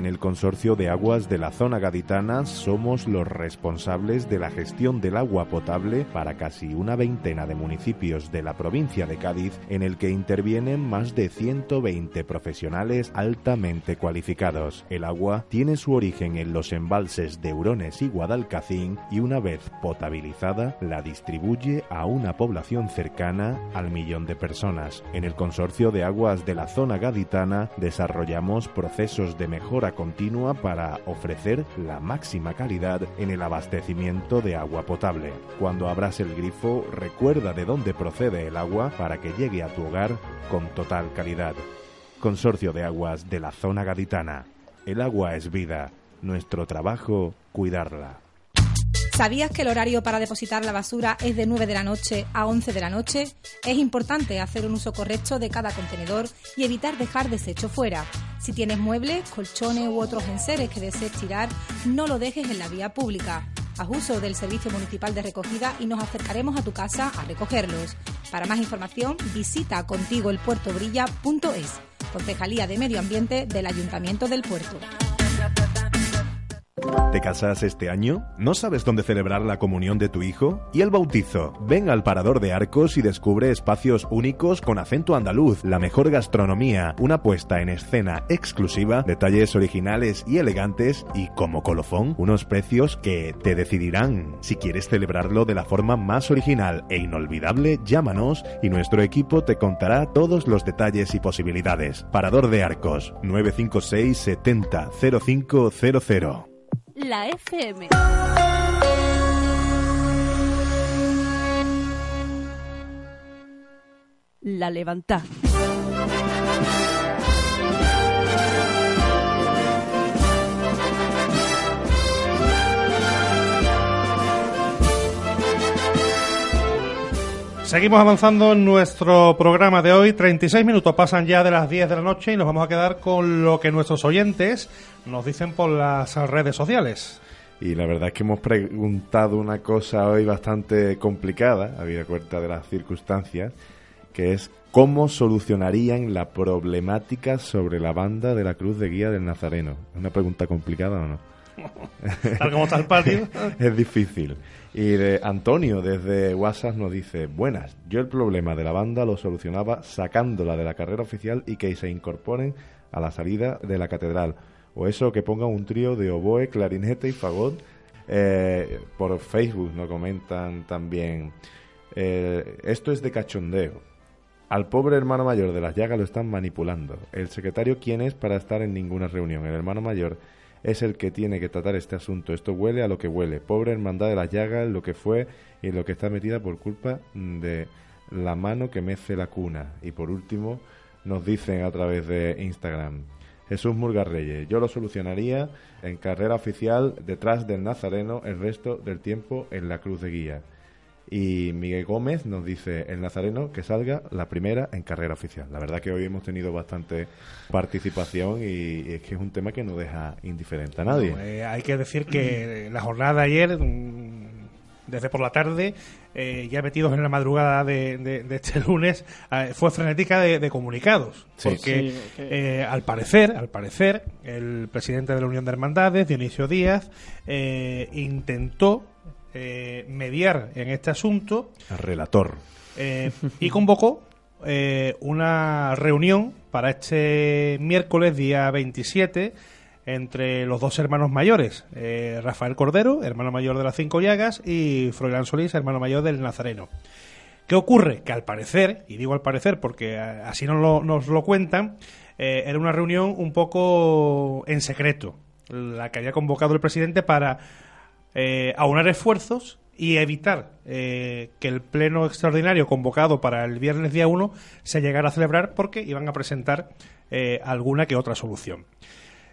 En el consorcio de aguas de la zona gaditana somos los responsables de la gestión del agua potable para casi una veintena de municipios de la provincia de Cádiz en el que intervienen más de 120 profesionales altamente cualificados. El agua tiene su origen en los embalses de Hurones y Guadalcacín y una vez potabilizada la distribuye a una población cercana al millón de personas. En el consorcio de aguas de la zona gaditana desarrollamos procesos de mejora continua para ofrecer la máxima calidad en el abastecimiento de agua potable. Cuando abras el grifo, recuerda de dónde procede el agua para que llegue a tu hogar con total calidad. Consorcio de Aguas de la Zona Gaditana. El agua es vida. Nuestro trabajo, cuidarla. ¿Sabías que el horario para depositar la basura es de 9 de la noche a 11 de la noche? Es importante hacer un uso correcto de cada contenedor y evitar dejar desecho fuera. Si tienes muebles, colchones u otros enseres que desees tirar, no lo dejes en la vía pública. Haz uso del Servicio Municipal de Recogida y nos acercaremos a tu casa a recogerlos. Para más información, visita contigoelpuertobrilla.es, Concejalía de Medio Ambiente del Ayuntamiento del Puerto. ¿Te casas este año? ¿No sabes dónde celebrar la comunión de tu hijo? ¿Y el bautizo? Ven al Parador de Arcos y descubre espacios únicos con acento andaluz, la mejor gastronomía, una puesta en escena exclusiva, detalles originales y elegantes y, como colofón, unos precios que te decidirán. Si quieres celebrarlo de la forma más original e inolvidable, llámanos y nuestro equipo te contará todos los detalles y posibilidades. Parador de Arcos, 956 70 0500. La FM. La levanta. Seguimos avanzando en nuestro programa de hoy. 36 minutos pasan ya de las 10 de la noche y nos vamos a quedar con lo que nuestros oyentes nos dicen por las redes sociales. Y la verdad es que hemos preguntado una cosa hoy bastante complicada, habida cuenta de las circunstancias, que es cómo solucionarían la problemática sobre la banda de la Cruz de Guía del Nazareno. ¿Es una pregunta complicada o no? Tal como está el patio. es difícil. Y de Antonio desde WhatsApp nos dice, buenas, yo el problema de la banda lo solucionaba sacándola de la carrera oficial y que se incorporen a la salida de la catedral. O eso, que pongan un trío de oboe, clarinete y fagot. Eh, por Facebook nos comentan también, eh, esto es de cachondeo. Al pobre hermano mayor de las llagas lo están manipulando. El secretario, ¿quién es para estar en ninguna reunión? El hermano mayor es el que tiene que tratar este asunto. Esto huele a lo que huele. Pobre hermandad de las llagas, lo que fue y lo que está metida por culpa de la mano que mece la cuna. Y por último, nos dicen a través de Instagram. Jesús Murgarreyes, yo lo solucionaría en carrera oficial detrás del Nazareno el resto del tiempo en la cruz de guía. Y Miguel Gómez nos dice el Nazareno que salga la primera en carrera oficial. La verdad que hoy hemos tenido bastante participación y, es que es un tema que no deja indiferente a nadie. No, eh, hay que decir que la jornada de ayer, mm, desde por la tarde, eh, ya metidos en la madrugada de, de- de este lunes, eh, fue frenética de, de comunicados. Sí. porque Sí, eh, al parecer, al parecer, el presidente de la Unión de Hermandades, Dionisio Díaz, eh, intentó eh, mediar en este asunto El relator. eh, y convocó eh, una reunión para este miércoles, día 27, entre los dos hermanos mayores, eh, Rafael Cordero, hermano mayor de las Cinco Llagas, y Froilán Solís, hermano mayor del Nazareno. ¿Qué ocurre? Que al parecer, y digo al parecer porque así nos lo, nos lo cuentan, eh, era una reunión un poco en secreto, la que había convocado el presidente para eh, aunar esfuerzos y evitar eh, que el pleno extraordinario convocado para el viernes día 1 se llegara a celebrar porque iban a presentar eh, alguna que otra solución.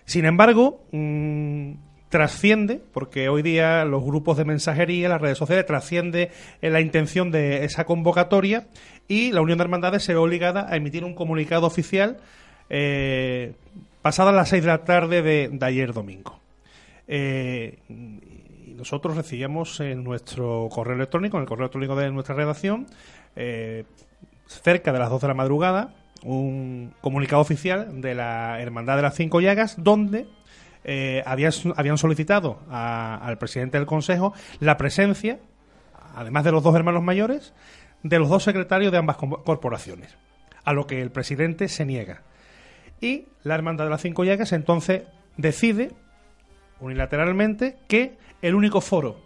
Sin embargo, mm, trasciende, porque hoy día los grupos de mensajería, las redes sociales, trasciende eh, la intención de esa convocatoria y la Unión de Hermandades se ve obligada a emitir un comunicado oficial eh, pasadas las 6 de la tarde de, ayer domingo. Nosotros recibíamos en nuestro correo electrónico, en el correo electrónico de nuestra redacción, eh, cerca de las 2 de la madrugada, un comunicado oficial de la Hermandad de las Cinco Llagas, donde eh, habían, habían solicitado al presidente del Consejo la presencia, además de los dos hermanos mayores, de los dos secretarios de ambas corporaciones, a lo que el presidente se niega. Y la Hermandad de las Cinco Llagas entonces decide unilateralmente que el único foro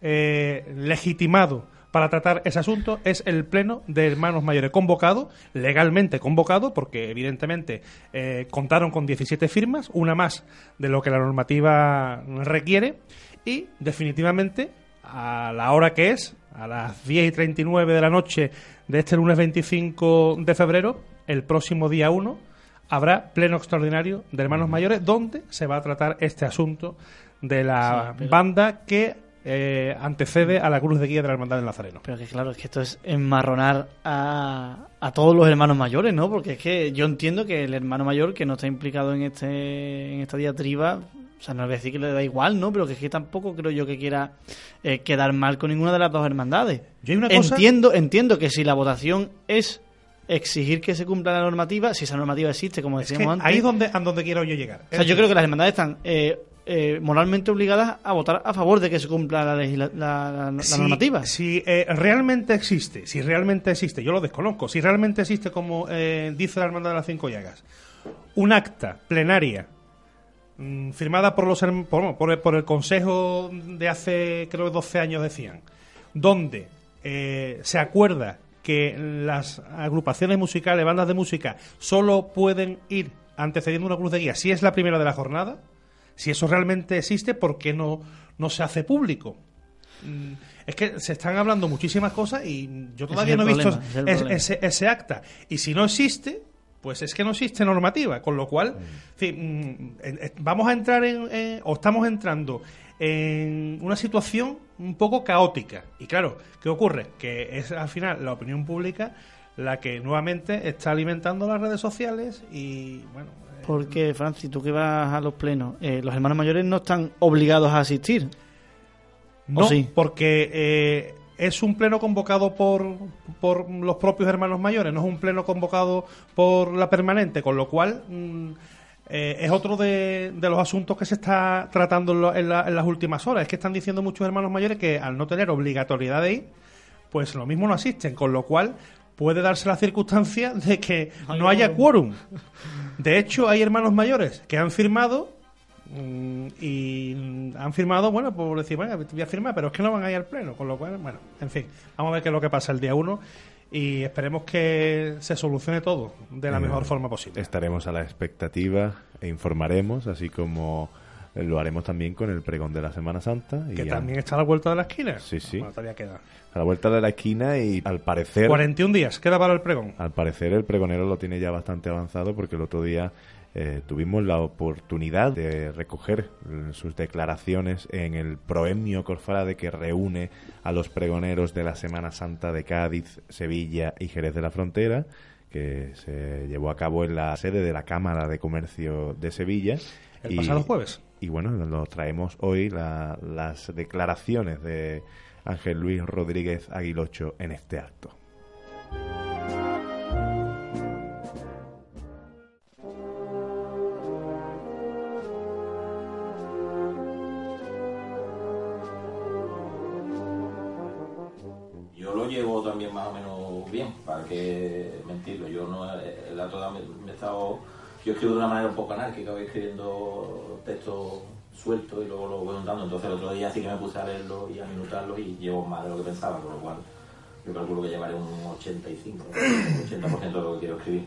eh, legitimado para tratar ese asunto es el pleno de hermanos mayores convocado, legalmente convocado, porque evidentemente eh, contaron con 17 firmas, una más de lo que la normativa requiere, y definitivamente a la hora que es, a las 10 y 39 de la noche de este lunes 25 de febrero, el próximo día 1, habrá pleno extraordinario de hermanos mayores donde se va a tratar este asunto de la Sí, pero- banda que eh, antecede a la cruz de guía de la Hermandad del Nazareno. Pero que claro, es que esto es enmarronar a, a todos los hermanos mayores, ¿no? Porque es que yo entiendo que el hermano mayor que no está implicado en este en esta diatriba, o sea, no voy a decir que le da igual, ¿no? Pero que es que tampoco creo yo que quiera eh, quedar mal con ninguna de las dos hermandades. Yo hay una cosa- Entiendo, entiendo que si la votación es exigir que se cumpla la normativa, si esa normativa existe, como Es que decíamos antes. ahí es donde, a donde quiero yo llegar. O sea, yo creo que las hermandades están eh, eh, moralmente obligadas a votar a favor de que se cumpla la, la, la- la si, normativa. Si eh, realmente existe, si realmente existe, yo lo desconozco, si realmente existe, como eh, dice la Hermandad de las Cinco Llagas, un acta plenaria mm, firmada por, los, por, por el, por el Consejo de hace, creo, 12 años, decían, donde eh, se acuerda que las agrupaciones musicales, bandas de música, solo pueden ir antecediendo una cruz de guía si es la primera de la jornada, si eso realmente existe, ¿por qué no, no se hace público? Mm, Es que se están hablando muchísimas cosas y yo todavía no he visto problema, ese es es- ese, ese acta. Y si no existe, pues es que no existe normativa. Con lo cual, sí, mm, en- en- vamos a entrar en, en- o estamos entrando en una situación un poco caótica. Y claro, ¿qué ocurre? Que es al final la opinión pública la que nuevamente está alimentando las redes sociales y bueno, Porque, Francis, tú que vas a los plenos, eh, los hermanos mayores no están obligados a asistir. No, sí? porque eh, es un pleno convocado por, por los propios hermanos mayores, no es un pleno convocado por la permanente, con lo cual mm, eh, es otro de, de los asuntos que se está tratando en, lo- en la- en las últimas horas. Es que están diciendo muchos hermanos mayores que al no tener obligatoriedad de ir, pues lo mismo no asisten, con lo cual puede darse la circunstancia de que no haya quórum. De hecho, hay hermanos mayores que han firmado mm, y han firmado, bueno, por decir, bueno, voy a firmar, pero es que no van a ir al pleno, con lo cual, bueno, en fin, vamos a ver qué es lo que pasa el día 1 y esperemos que se solucione todo de la mejor forma posible. Estaremos a la expectativa e informaremos, así como lo haremos también con el pregón de la Semana Santa. y Que ya- también está a la vuelta de la esquina. Sí, sí. Bueno, todavía queda. A la vuelta de la esquina y al parecer... 41 días, queda para el pregón. Al parecer el pregonero lo tiene ya bastante avanzado porque el otro día eh, tuvimos la oportunidad de recoger eh, sus declaraciones en el proemio Corfrade que reúne a los pregoneros de la Semana Santa de Cádiz, Sevilla y Jerez de la Frontera que se llevó a cabo en la sede de la Cámara de Comercio de Sevilla. El pasado jueves. Y bueno, nos traemos hoy la- las declaraciones de Ángel Luis Rodríguez Aguilocho en este acto. Yo lo llevo también más o menos bien, para que mentirlo. Yo no, el otro día me, me he estado, yo escribo de una manera un poco anárquica, voy escribiendo textos sueltos y luego lo voy juntando. Entonces el otro día sí que me puse a leerlo y a minutarlos y llevo más de lo que pensaba, con lo cual yo calculo que llevaré un 85, 80% de lo que quiero escribir.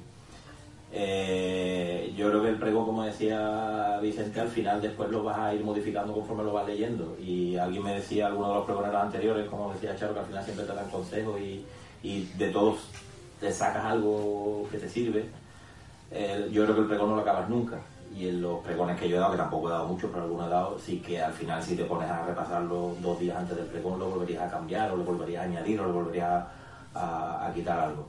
Eh, yo creo que el pregón, como decía Vicente, al final después lo vas a ir modificando conforme lo vas leyendo. Y alguien me decía, alguno de los pregoneros anteriores, como decía Charo, que al final siempre te dan consejos y de todos te sacas algo que te sirve. Eh, yo creo que el pregón no lo acabas nunca. Y en los pregones que yo he dado, que tampoco he dado mucho, pero algunos he dado, sí que al final si te pones a repasarlo dos días antes del pregón, lo volverías a cambiar, o lo volverías a añadir, o lo volverías a- quitar algo.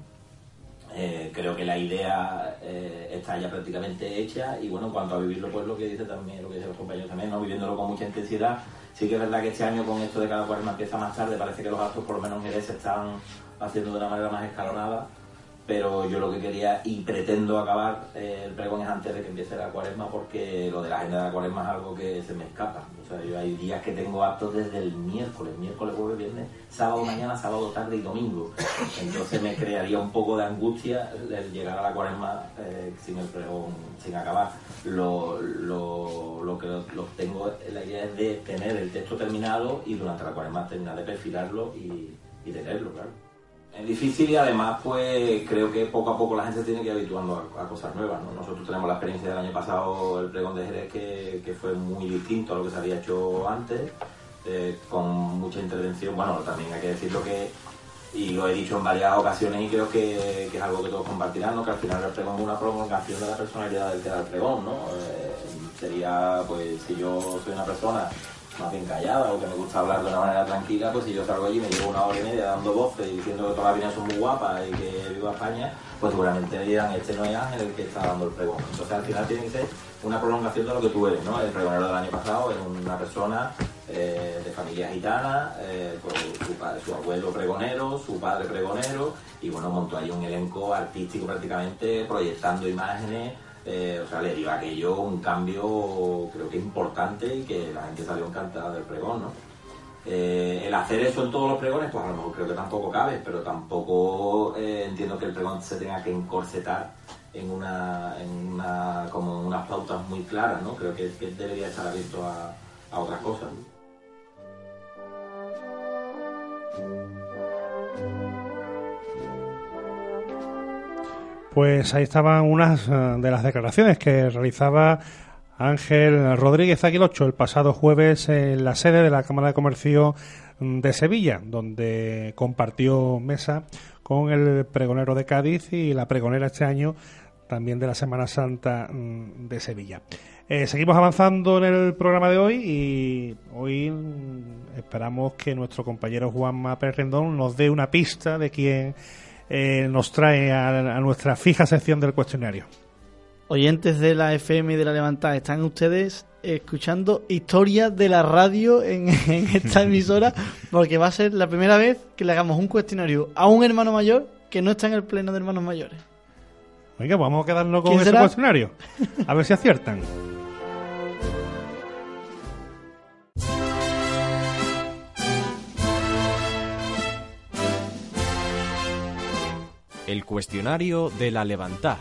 Eh, creo que la idea eh, está ya prácticamente hecha y bueno, en cuanto a vivirlo, pues lo que dice también, lo que dicen los compañeros también, ¿no? viviéndolo con mucha intensidad. Sí que es verdad que este año con esto de cada cuaresma empieza más tarde, parece que los actos por lo menos en se están haciendo de una manera más escalonada pero yo lo que quería y pretendo acabar eh, el pregón es antes de que empiece la cuaresma porque lo de la agenda de la cuaresma es algo que se me escapa. O sea, yo hay días que tengo actos desde el miércoles, miércoles, jueves, viernes, sábado mañana, sábado tarde y domingo. Entonces me crearía un poco de angustia el llegar a la cuaresma eh, sin el pregón, sin acabar. Lo, lo, lo que lo, tengo, la idea es de tener el texto terminado y durante la cuaresma terminar de perfilarlo y, y de leerlo, claro. Es difícil y además pues creo que poco a poco la gente se tiene que ir habituando a, cosas nuevas. ¿no? Nosotros tenemos la experiencia del año pasado, el pregón de Jerez, que, fue muy distinto a lo que se había hecho antes, eh, con mucha intervención. Bueno, también hay que decirlo que, y lo he dicho en varias ocasiones y creo que, es algo que todos compartirán, ¿no? que al final el pregón es una prolongación de la personalidad del que pregón. ¿no? Eh, sería, pues, si yo soy una persona más bien callada o que me gusta hablar de una manera tranquila, pues si yo salgo allí y me llevo una hora y media dando voces y diciendo que todas las vidas son muy guapas y que viva España, pues seguramente me dirán, este no es Ángel el que está dando el pregón. Entonces al final tiene que ser una prolongación de lo que tú eres, ¿no? El pregonero del año pasado es una persona eh, de familia gitana, eh, su, padre, su abuelo pregonero, su padre pregonero, y bueno, montó ahí un elenco artístico prácticamente proyectando imágenes, eh, o sea, le dio aquello un cambio creo que importante y que la gente salió encantada del pregón, ¿no? Eh, el hacer eso en todos los pregones, pues a lo mejor creo que tampoco cabe, pero tampoco eh, entiendo que el pregón se tenga que encorsetar en una, en una como unas pautas muy claras, ¿no? Creo que, que debería estar abierto a, otras cosas. Pues ahí estaban unas eh, de las declaraciones que realizaba Ángel Rodríguez Aguilocho el pasado jueves en la sede de la Cámara de Comercio de Sevilla, donde compartió mesa con el pregonero de Cádiz y la pregonera este año también de la Semana Santa mm, de Sevilla. Eh, seguimos avanzando en el programa de hoy y hoy mm, esperamos que nuestro compañero Juanma Pérez Rendón nos dé una pista de quién eh, nos trae a, a nuestra fija sección del cuestionario. Oyentes de la FM y de la Levantada, están ustedes escuchando historias de la radio en, en esta emisora, porque va a ser la primera vez que le hagamos un cuestionario a un hermano mayor que no está en el pleno de hermanos mayores. Oiga, pues vamos a quedarnos con ¿Quién ese será? cuestionario. A ver si aciertan. El cuestionario de la Levantá.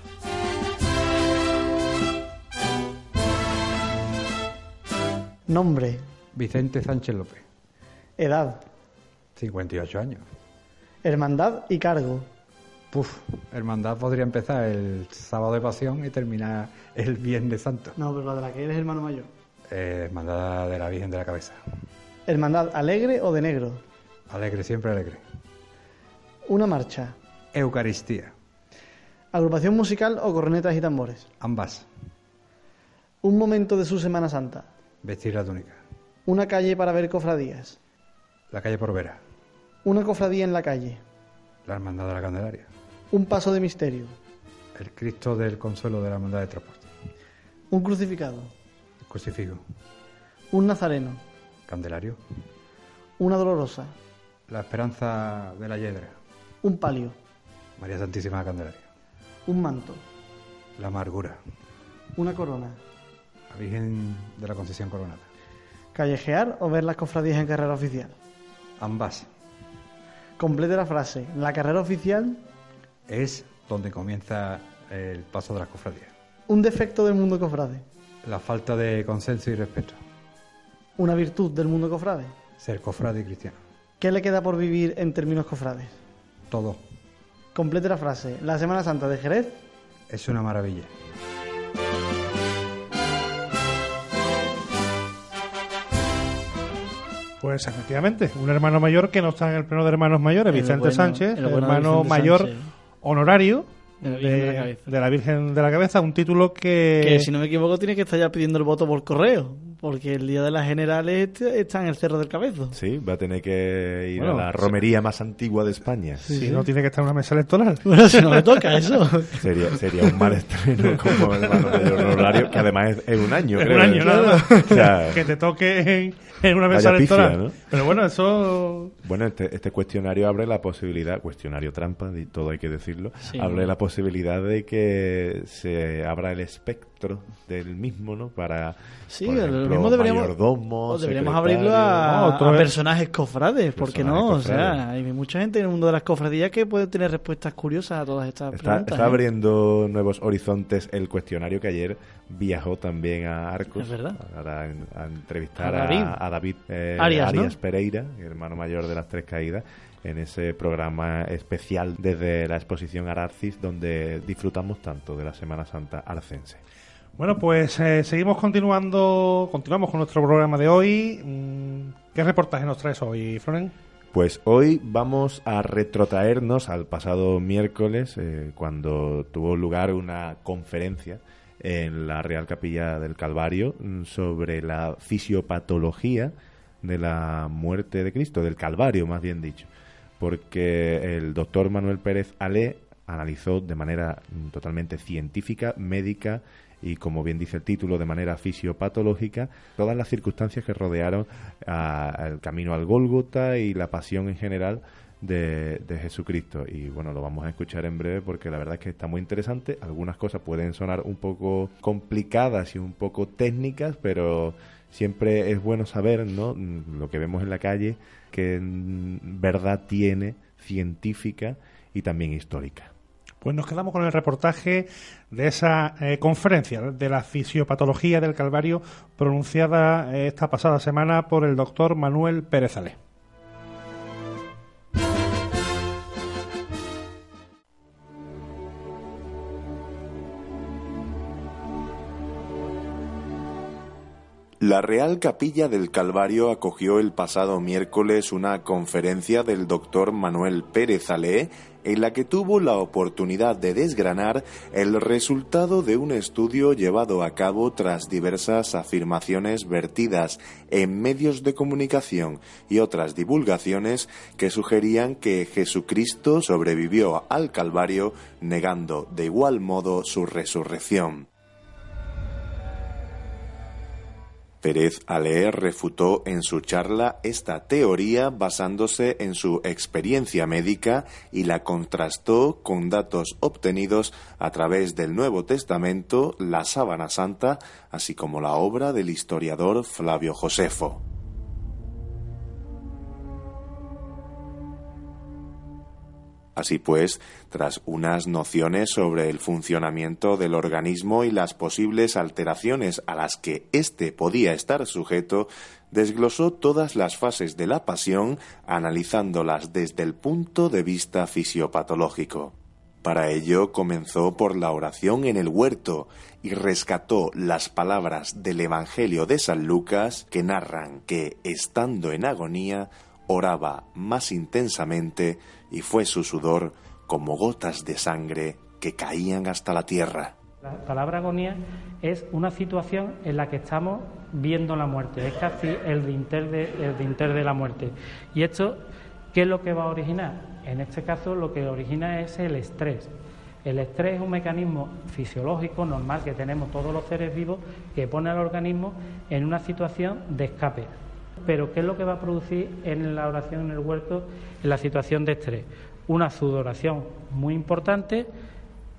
Nombre, Vicente Sánchez López, edad, 58 años. hermandad y cargo. Puf, hermandad podría empezar el sábado de pasión y terminar el viernes santo. No, pero la de la que eres hermano mayor. Eh, hermandad de la Virgen de la Cabeza. Hermandad alegre o de negro. Alegre, siempre alegre. Una marcha. Eucaristía, Agrupación musical o cornetas y tambores. ambas. Un momento de su Semana Santa. Vestir la túnica. Una calle para ver cofradías. La calle Porvera, Una cofradía en la calle. la Hermandad de la Candelaria. Un paso de misterio. El Cristo del Consuelo de la Hermandad de Transporte. Un crucificado. El Crucifijo. Un nazareno. Candelario. Una dolorosa. La Esperanza de la Yedra. Un palio. María Santísima Candelaria. Un manto. La Amargura. Una corona. La Virgen de la Concesión Coronada. Callejear o ver las cofradías en carrera oficial. Ambas. Complete la frase. La carrera oficial, Es donde comienza el paso de las cofradías. un defecto del mundo cofrade. La falta de consenso y respeto. Una virtud del mundo cofrade. Ser cofrade y cristiano. ¿Qué le queda por vivir en términos cofrades? Todo. Complete la frase. La Semana Santa de Jerez Es una maravilla. Pues efectivamente, un hermano mayor que no está en el pleno de hermanos mayores, El Vicente bueno- Sánchez, el bueno hermano Vicente mayor Sánchez. honorario De la Virgen de la de, Cabeza. de la Virgen de la Cabeza, un título que... Que si no me equivoco tiene que estar ya pidiendo el voto por correo. Porque el día de las generales está en el Cerro del Cabezo. Sí, va a tener que ir Bueno, a la romería más antigua de España. si no tiene que estar en una mesa electoral. Bueno, si no le toca eso. Sería, sería un mal estreno como el hermano mayor honorario, que además es un año, creo. un año, nada más. O sea, que te toque en, una mesa pifia, electoral. ¿no? Pero bueno, eso. Bueno, este, este cuestionario abre la posibilidad, cuestionario trampa, y todo hay que decirlo, Sí. abre la posibilidad de que se abra el espectro del mismo, ¿no? Para, Sí, por el mismo deberíamos, deberíamos abrirlo a, No, a personajes cofrades, ¿por qué no? O sea, hay mucha gente en el mundo de las cofradías que puede tener respuestas curiosas a todas estas Está, preguntas. está ¿eh? abriendo nuevos horizontes el cuestionario que ayer viajó también a Arcos Es verdad. Para, en- a entrevistar A a. a David, eh, Arias, ¿no? Pereira, hermano mayor de las Tres Caídas, en ese programa especial desde la exposición Ararcis, donde disfrutamos tanto de la Semana Santa arcense. Bueno, pues eh, seguimos continuando. Continuamos con nuestro programa de hoy. Mm, ¿Qué reportaje nos traes hoy, Floren? Pues hoy vamos a retrotraernos al pasado miércoles, eh, cuando tuvo lugar una conferencia en la Real Capilla del Calvario mm, sobre la fisiopatología de la muerte de Cristo, del Calvario más bien dicho, porque el doctor Manuel Pérez Ale analizó de manera mm, totalmente científica, médica y, como bien dice el título, de manera fisiopatológica, todas las circunstancias que rodearon al camino al Gólgota y la pasión en general de, Jesucristo. Y bueno, lo vamos a escuchar en breve porque la verdad es que está muy interesante. Algunas cosas pueden sonar un poco complicadas y un poco técnicas, pero siempre es bueno saber, ¿no? Lo que vemos en la calle, que mm, verdad tiene científica y también histórica. Pues nos quedamos con el reportaje de esa eh, conferencia de la fisiopatología del Calvario pronunciada eh, esta pasada semana por el doctor Manuel Pérez Ale. La Real Capilla del Calvario acogió el pasado miércoles una conferencia del doctor Manuel Pérez Alé en la que tuvo la oportunidad de desgranar el resultado de un estudio llevado a cabo tras diversas afirmaciones vertidas en medios de comunicación y otras divulgaciones que sugerían que Jesucristo sobrevivió al Calvario negando de igual modo su resurrección. Pérez Ale refutó en su charla esta teoría basándose en su experiencia médica y la contrastó con datos obtenidos a través del Nuevo Testamento, la Sábana Santa, así como la obra del historiador Flavio Josefo. Así pues, tras unas nociones sobre el funcionamiento del organismo y las posibles alteraciones a las que éste podía estar sujeto, desglosó todas las fases de la pasión, analizándolas desde el punto de vista fisiopatológico. Para ello comenzó por la oración en el huerto y rescató las palabras del Evangelio de San Lucas que narran que, estando en agonía, oraba más intensamente y fue su sudor como gotas de sangre que caían hasta la tierra. La palabra agonía es una situación en la que estamos viendo la muerte, es casi el dinter de, el dinter de la muerte. Y esto, ¿qué es lo que va a originar? En este caso, lo que origina es el estrés. El estrés es un mecanismo fisiológico normal que tenemos todos los seres vivos que pone al organismo en una situación de escape. Pero ¿qué es lo que va a producir en la oración en el huerto en la situación de estrés? Una sudoración muy importante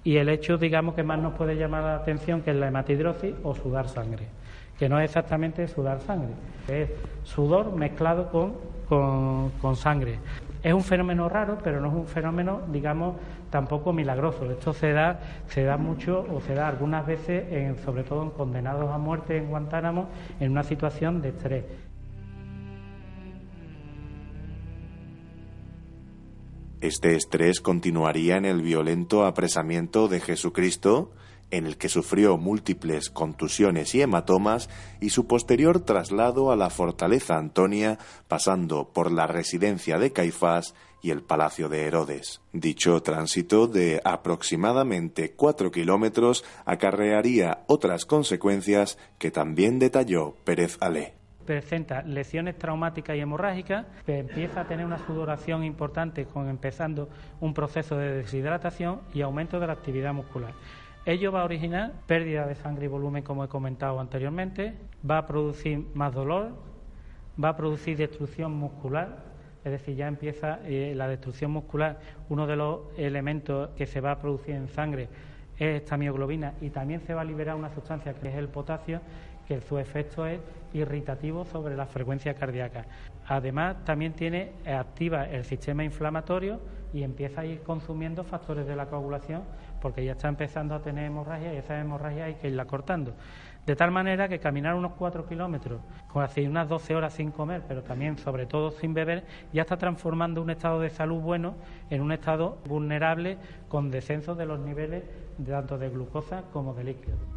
y el hecho, digamos, que más nos puede llamar la atención, que es la hematidrosis o sudar sangre, que no es exactamente sudar sangre, es sudor mezclado con, con, con sangre. Es un fenómeno raro, pero no es un fenómeno, digamos, tampoco milagroso. Esto se da, se da mucho o se da algunas veces, en, sobre todo en condenados a muerte en Guantánamo, en una situación de estrés. Este estrés continuaría en el violento apresamiento de Jesucristo en el que sufrió múltiples contusiones y hematomas, y su posterior traslado a la Fortaleza Antonia, pasando por la residencia de Caifás y el Palacio de Herodes. Dicho tránsito de aproximadamente cuatro kilómetros acarrearía otras consecuencias que también detalló Pérez Alé presenta lesiones traumáticas y hemorrágicas, empieza a tener una sudoración importante con empezando un proceso de deshidratación y aumento de la actividad muscular. Ello va a originar pérdida de sangre y volumen, como he comentado anteriormente, va a producir más dolor, va a producir destrucción muscular, es decir, ya empieza eh, la destrucción muscular. Uno de los elementos que se va a producir en sangre es esta mioglobina y también se va a liberar una sustancia que es el potasio, que su efecto es irritativo sobre la frecuencia cardíaca. Además, también tiene activa el sistema inflamatorio y empieza a ir consumiendo factores de la coagulación porque ya está empezando a tener hemorragia y esa hemorragia hay que irla cortando. De tal manera que caminar unos cuatro kilómetros, con así unas 12 horas sin comer, pero también sobre todo sin beber, ya está transformando un estado de salud bueno en un estado vulnerable con descenso de los niveles tanto de glucosa como de líquido.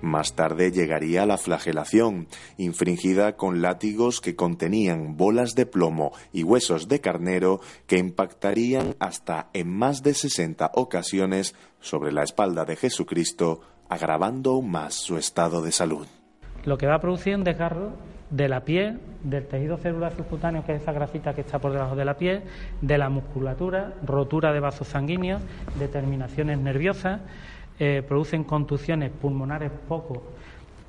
Más tarde llegaría la flagelación, infringida con látigos que contenían bolas de plomo y huesos de carnero que impactarían hasta en más de 60 ocasiones sobre la espalda de Jesucristo, agravando aún más su estado de salud. Lo que va a producir un desgarro de la piel, del tejido celular subcutáneo, que es esa grasita que está por debajo de la piel, de la musculatura, rotura de vasos sanguíneos, determinaciones nerviosas, eh, producen contusiones pulmonares poco,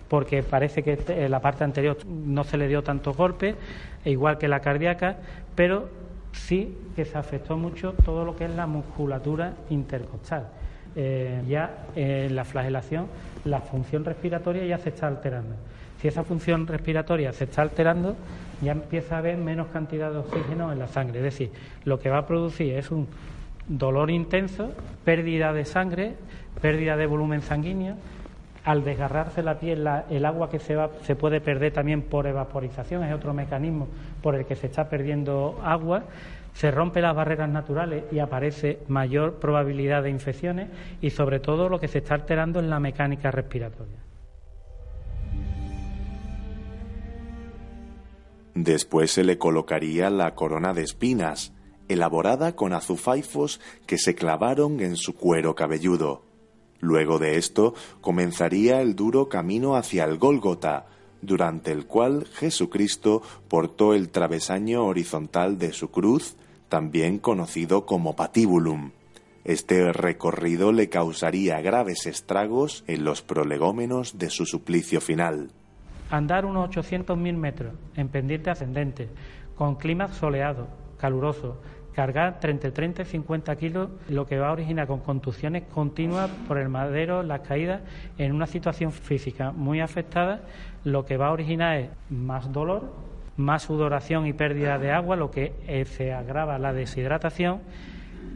porque parece que eh, la parte anterior no se le dio tantos golpes, e igual que la cardíaca, pero sí que se afectó mucho todo lo que es la musculatura intercostal. Eh, ya en la flagelación la función respiratoria ya se está alterando. Si esa función respiratoria se está alterando, ya empieza a haber menos cantidad de oxígeno en la sangre. Es decir, lo que va a producir es un dolor intenso, pérdida de sangre, pérdida de volumen sanguíneo. Al desgarrarse la piel, el agua que se, va, se puede perder también por evaporización, es otro mecanismo por el que se está perdiendo agua. Se rompen las barreras naturales y aparece mayor probabilidad de infecciones y sobre todo lo que se está alterando es la mecánica respiratoria. Después se le colocaría la corona de espinas, elaborada con azufaifos que se clavaron en su cuero cabelludo. Luego de esto comenzaría el duro camino hacia el Gólgota, durante el cual Jesucristo portó el travesaño horizontal de su cruz, también conocido como patíbulum. Este recorrido le causaría graves estragos en los prolegómenos de su suplicio final. Andar unos 800.000 metros en pendiente ascendente, con clima soleado, caluroso, cargar entre 30 y 50 kilos, lo que va a originar con contusiones continuas por el madero, las caídas, en una situación física muy afectada, lo que va a originar es más dolor, más sudoración y pérdida de agua, lo que eh, se agrava la deshidratación,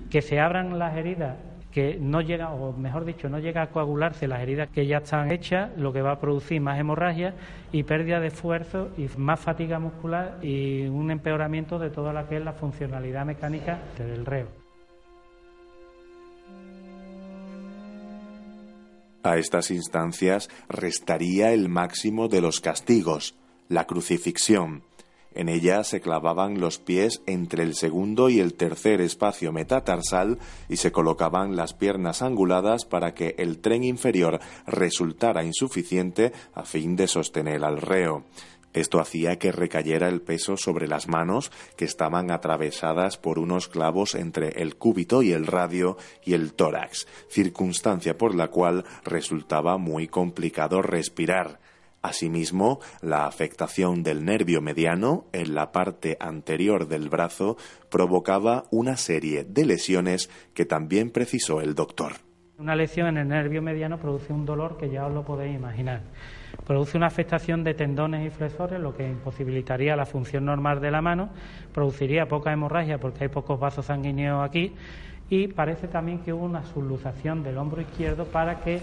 que se abran las heridas que no llega, o mejor dicho, no llega a coagularse las heridas que ya están hechas, lo que va a producir más hemorragia y pérdida de esfuerzo y más fatiga muscular y un empeoramiento de toda la que es la funcionalidad mecánica del reo. A estas instancias restaría el máximo de los castigos, la crucifixión, en ella se clavaban los pies entre el segundo y el tercer espacio metatarsal y se colocaban las piernas anguladas para que el tren inferior resultara insuficiente a fin de sostener al reo. Esto hacía que recayera el peso sobre las manos, que estaban atravesadas por unos clavos entre el cúbito y el radio y el tórax, circunstancia por la cual resultaba muy complicado respirar. Asimismo, la afectación del nervio mediano en la parte anterior del brazo provocaba una serie de lesiones que también precisó el doctor. Una lesión en el nervio mediano produce un dolor que ya os lo podéis imaginar. Produce una afectación de tendones y flexores, lo que imposibilitaría la función normal de la mano, produciría poca hemorragia porque hay pocos vasos sanguíneos aquí y parece también que hubo una subluxación del hombro izquierdo para que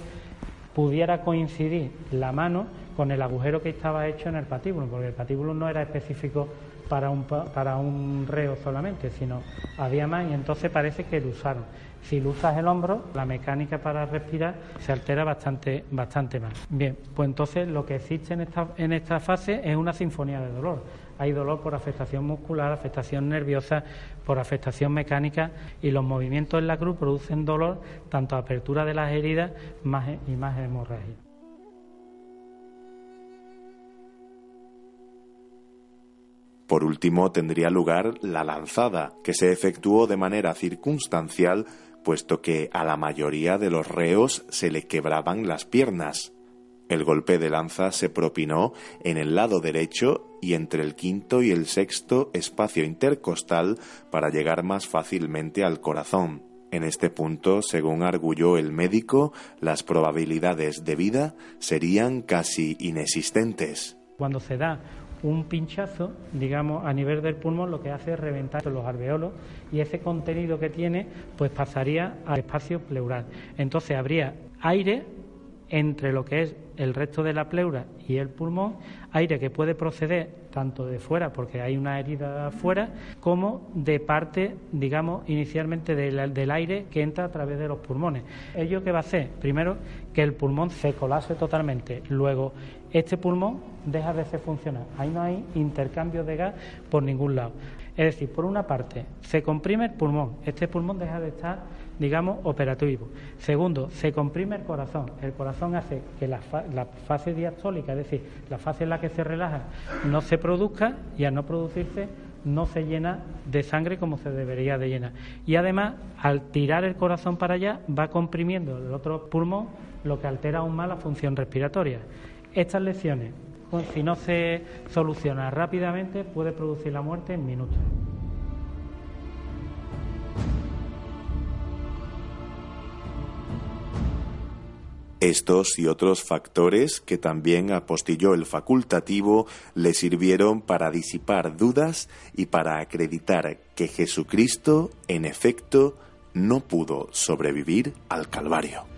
pudiera coincidir la mano con el agujero que estaba hecho en el patíbulo, porque el patíbulo no era específico para un, pa- para un reo solamente, sino había más y entonces parece que lo usaron. Si lo usas el hombro, la mecánica para respirar se altera bastante, bastante más. Bien, pues entonces lo que existe en esta, en esta fase es una sinfonía de dolor. Hay dolor por afectación muscular, afectación nerviosa, por afectación mecánica y los movimientos en la cruz producen dolor, tanto apertura de las heridas más, y más hemorragia. Por último, tendría lugar la lanzada, que se efectuó de manera circunstancial, puesto que a la mayoría de los reos se le quebraban las piernas. El golpe de lanza se propinó en el lado derecho y entre el quinto y el sexto espacio intercostal para llegar más fácilmente al corazón. En este punto, según arguyó el médico, las probabilidades de vida serían casi inexistentes. Cuando se da un pinchazo, digamos, a nivel del pulmón, lo que hace es reventar los alveolos y ese contenido que tiene, pues pasaría al espacio pleural. Entonces habría aire entre lo que es el resto de la pleura y el pulmón, aire que puede proceder tanto de fuera, porque hay una herida afuera, como de parte, digamos, inicialmente del, del aire que entra a través de los pulmones. ¿Ello qué va a hacer? Primero, que el pulmón se colase totalmente. Luego, este pulmón deja de ser funcional. Ahí no hay intercambio de gas por ningún lado. Es decir, por una parte, se comprime el pulmón. Este pulmón deja de estar, digamos, operativo. Segundo, se comprime el corazón. El corazón hace que la, la fase diastólica, es decir, la fase en la que se relaja, no se produzca y al no producirse no se llena de sangre como se debería de llenar. Y además, al tirar el corazón para allá, va comprimiendo el otro pulmón, lo que altera aún más la función respiratoria. Estas lesiones, si no se soluciona rápidamente, puede producir la muerte en minutos. Estos y otros factores que también apostilló el facultativo le sirvieron para disipar dudas y para acreditar que Jesucristo, en efecto, no pudo sobrevivir al Calvario.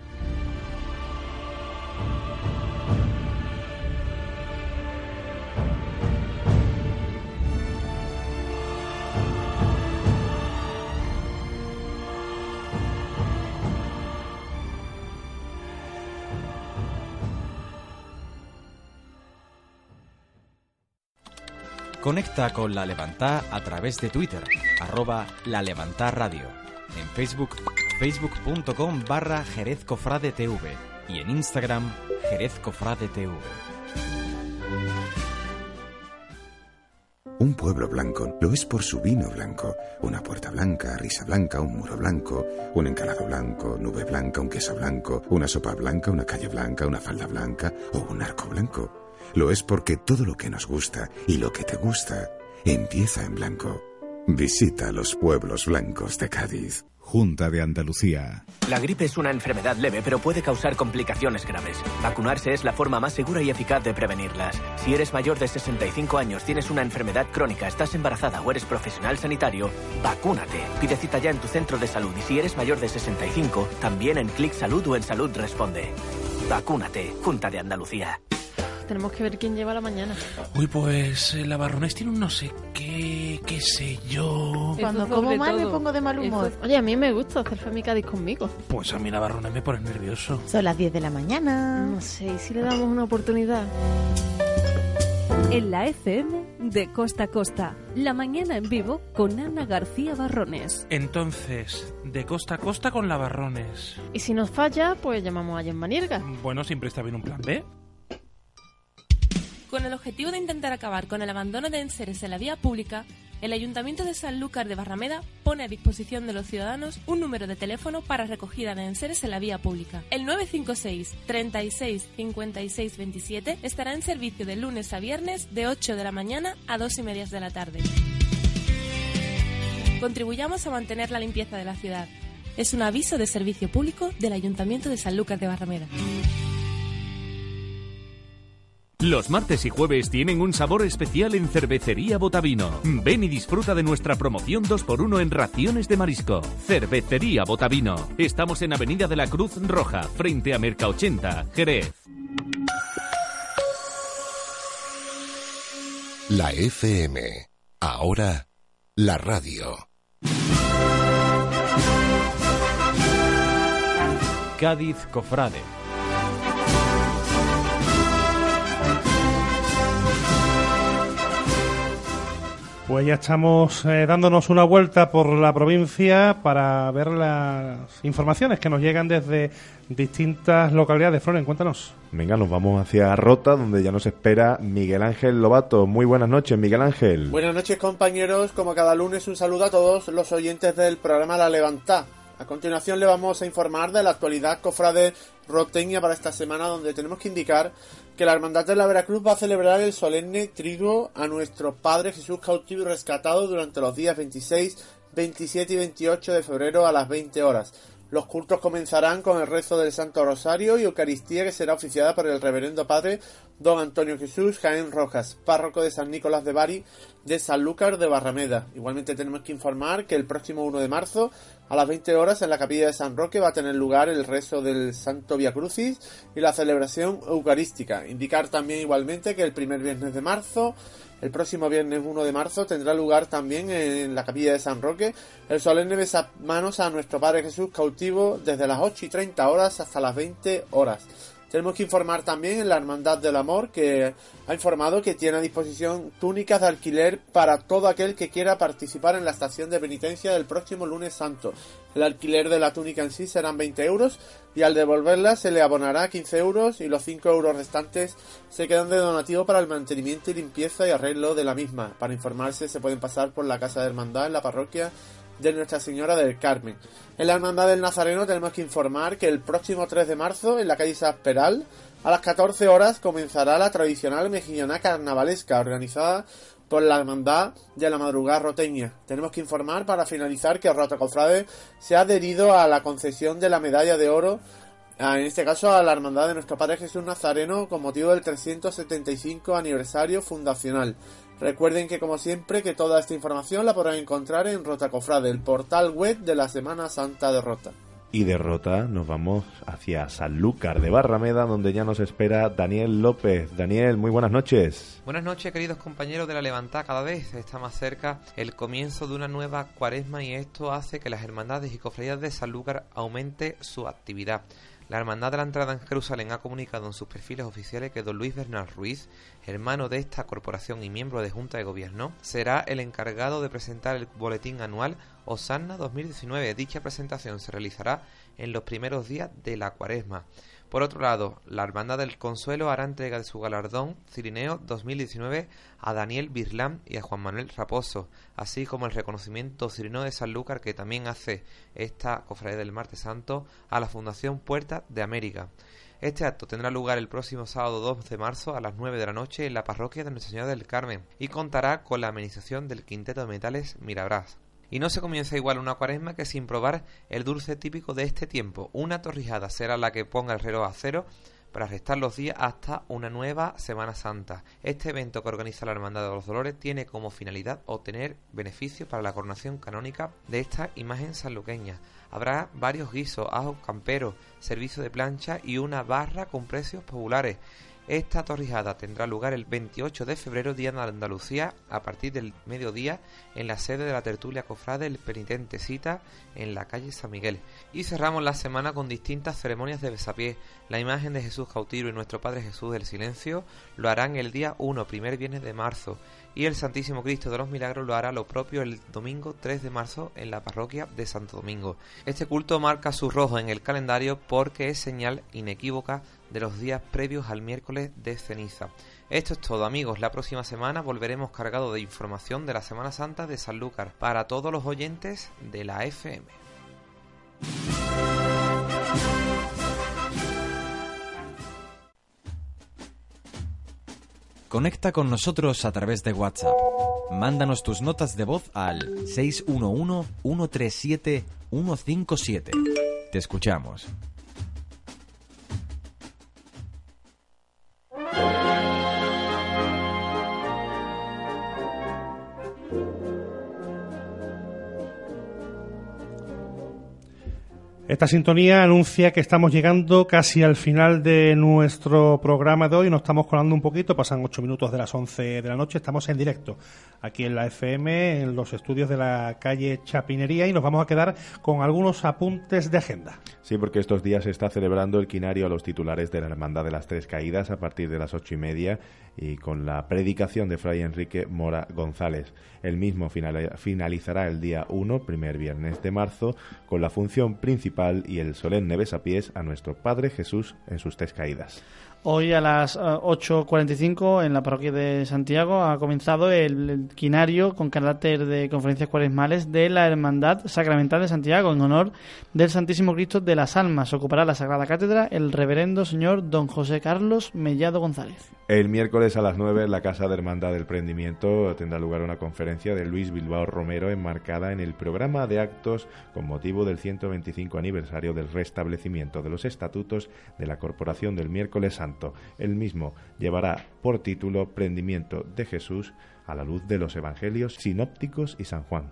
Conecta con La Levantá a través de Twitter, arroba La Levantá Radio. En Facebook, facebook.com barra Jerez Cofrade TV. Y en Instagram, Jerez Cofrade TV. Un pueblo blanco lo es por su vino blanco. Una puerta blanca, risa blanca, un muro blanco, un encalado blanco, nube blanca, un queso blanco, una sopa blanca, una calle blanca, una falda blanca o un arco blanco. Lo es porque todo lo que nos gusta y lo que te gusta empieza en blanco. Visita los pueblos blancos de Cádiz. Junta de Andalucía. La gripe es una enfermedad leve, pero puede causar complicaciones graves. Vacunarse es la forma más segura y eficaz de prevenirlas. Si eres mayor de 65 años, tienes una enfermedad crónica, estás embarazada o eres profesional sanitario, vacúnate. Pide cita ya en tu centro de salud y si eres mayor de 65, también en Clic Salud o en Salud Responde. Vacúnate, Junta de Andalucía. Tenemos que ver quién lleva la mañana. Uy, pues eh, la Barrones tiene un no sé qué, qué sé yo. Cuando como mal me todo. pongo de mal humor. Eso- Oye, a mí me gusta hacer Famicadis conmigo. Pues a mí la Barrones me pone nervioso. Son las 10 de la mañana. No sé, ¿y si le damos una oportunidad? En la FM de Costa a Costa. La mañana en vivo con Ana García Barrones. Entonces, de costa a costa con la Barrones. Y si nos falla, pues llamamos a Jen Manierga. Bueno, siempre está bien un plan B. Con el objetivo de intentar acabar con el abandono de enseres en la vía pública, el Ayuntamiento de Sanlúcar de Barrameda pone a disposición de los ciudadanos un número de teléfono para recogida de enseres en la vía pública. El 956 36 56 27 estará en servicio de lunes a viernes de 8 de la mañana a 2 y media de la tarde. Contribuyamos a mantener la limpieza de la ciudad. Es un aviso de servicio público del Ayuntamiento de Sanlúcar de Barrameda. Los martes y jueves tienen un sabor especial en Cervecería Botavino. Ven y disfruta de nuestra promoción 2x1 en raciones de marisco. Cervecería Botavino. Estamos en Avenida de la Cruz Roja, frente a Merca 80, Jerez. La FM. Ahora, la radio. Cádiz Cofrade. Pues ya estamos eh, dándonos una vuelta por la provincia para ver las informaciones que nos llegan desde distintas localidades. Floren, cuéntanos. Venga, nos vamos hacia Rota, donde ya nos espera Miguel Ángel Lobato. Muy buenas noches, Miguel Ángel. Buenas noches, compañeros. Como cada lunes, un saludo a todos los oyentes del programa La Levantá. A continuación le vamos a informar de la actualidad cofrade roteña para esta semana, donde tenemos que indicar que la Hermandad de la Veracruz va a celebrar el solemne triduo a nuestro Padre Jesús cautivo y rescatado durante los días 26, 27 y 28 de febrero a las 20 horas. Los cultos comenzarán con el rezo del Santo Rosario y Eucaristía que será oficiada por el Reverendo Padre Don Antonio Jesús Jaén Rojas, párroco de San Nicolás de Bari de Sanlúcar de Barrameda. Igualmente tenemos que informar que el próximo 1 de marzo a las 20 horas en la capilla de San Roque va a tener lugar el rezo del Santo Via Crucis y la celebración eucarística. Indicar también igualmente que el primer viernes de marzo el próximo viernes 1 de marzo tendrá lugar también en la capilla de San Roque el solemne manos a nuestro Padre Jesús cautivo desde las 8 y 30 horas hasta las 20 horas. Tenemos que informar también en la Hermandad del Amor que ha informado que tiene a disposición túnicas de alquiler para todo aquel que quiera participar en la estación de penitencia del próximo lunes santo. El alquiler de la túnica en sí serán 20 euros y al devolverla se le abonará 15 euros y los 5 euros restantes se quedan de donativo para el mantenimiento y limpieza y arreglo de la misma. Para informarse se pueden pasar por la Casa de Hermandad en la parroquia de Nuestra Señora del Carmen. En la Hermandad del Nazareno tenemos que informar que el próximo 3 de marzo, en la calle Sasperal, a las 14 horas comenzará la tradicional mejillona carnavalesca organizada por la Hermandad de la Madrugada Roteña. Tenemos que informar para finalizar que Rota Cofrade se ha adherido a la concesión de la medalla de oro en este caso a la Hermandad de Nuestro Padre Jesús Nazareno con motivo del 375 aniversario fundacional. Recuerden que como siempre que toda esta información la podrán encontrar en Rota Cofrade, el portal web de la Semana Santa de Rota. Y de Rota nos vamos hacia Sanlúcar de Barrameda, donde ya nos espera Daniel López. Daniel, muy buenas noches. Buenas noches, queridos compañeros de la Levantada. Cada vez está más cerca el comienzo de una nueva cuaresma y esto hace que las hermandades y cofradías de Sanlúcar aumente su actividad. La Hermandad de la Entrada en Jerusalén ha comunicado en sus perfiles oficiales que don Luis Bernal Ruiz, hermano de esta corporación y miembro de Junta de Gobierno, será el encargado de presentar el boletín anual Osanna 2019. Dicha presentación se realizará en los primeros días de la cuaresma. Por otro lado, la Hermandad del Consuelo hará entrega de su galardón Cirineo 2019 a Daniel Birlán y a Juan Manuel Raposo, así como el reconocimiento Cirineo de Sanlúcar que también hace esta cofradía del Martes Santo a la Fundación Puerta de América. Este acto tendrá lugar el próximo sábado 2 de marzo a las 9 de la noche en la parroquia de Nuestra Señora del Carmen y contará con la amenización del Quinteto de Metales Mirabras. Y no se comienza igual una cuaresma que sin probar el dulce típico de este tiempo. Una torrijada será la que ponga el reloj a cero para restar los días hasta una nueva Semana Santa. Este evento que organiza la Hermandad de los Dolores tiene como finalidad obtener beneficios para la coronación canónica de esta imagen sanluqueña. Habrá varios guisos, ajos camperos, servicio de plancha y una barra con precios populares. Esta torrijada tendrá lugar el 28 de febrero, día de Andalucía, a partir del mediodía, en la sede de la tertulia cofrade El Penitente Cita, en la calle San Miguel. Y cerramos la semana con distintas ceremonias de besapié. La imagen de Jesús cautivo y nuestro Padre Jesús del Silencio lo harán el día 1, primer viernes de marzo. Y el Santísimo Cristo de los Milagros lo hará lo propio el domingo 3 de marzo en la parroquia de Santo Domingo. Este culto marca su rojo en el calendario porque es señal inequívoca de los días previos al miércoles de ceniza. Esto es todo amigos, la próxima semana volveremos cargado de información de la Semana Santa de Sanlúcar para todos los oyentes de la FM. Conecta con nosotros a través de WhatsApp. Mándanos tus notas de voz al 611-137-157. Te escuchamos. Esta sintonía anuncia que estamos llegando casi al final de nuestro programa de hoy. Nos estamos colando un poquito, pasan ocho minutos de las once de la noche. Estamos en directo aquí en la FM, en los estudios de la calle Chapinería, y nos vamos a quedar con algunos apuntes de agenda. Sí, porque estos días se está celebrando el quinario a los titulares de la Hermandad de las Tres Caídas a partir de las ocho y media y con la predicación de Fray Enrique Mora González. El mismo finalizará el día 1, primer viernes de marzo, con la función principal y el solemne besapiés a nuestro Padre Jesús en sus tres caídas. Hoy a las 8.45 eh, en la parroquia de Santiago ha comenzado el, quinario con carácter de conferencias cuaresmales de la Hermandad Sacramental de Santiago en honor del Santísimo Cristo de las Almas. Ocupará la Sagrada Cátedra el reverendo señor don José Carlos Mellado González. El miércoles a las 9 en la Casa de Hermandad del Prendimiento tendrá lugar una conferencia de Luis Bilbao Romero enmarcada en el programa de actos con motivo del 125 aniversario del restablecimiento de los estatutos de la Corporación del Miércoles Santo. El mismo llevará por título Prendimiento de Jesús a la luz de los Evangelios sinópticos y San Juan.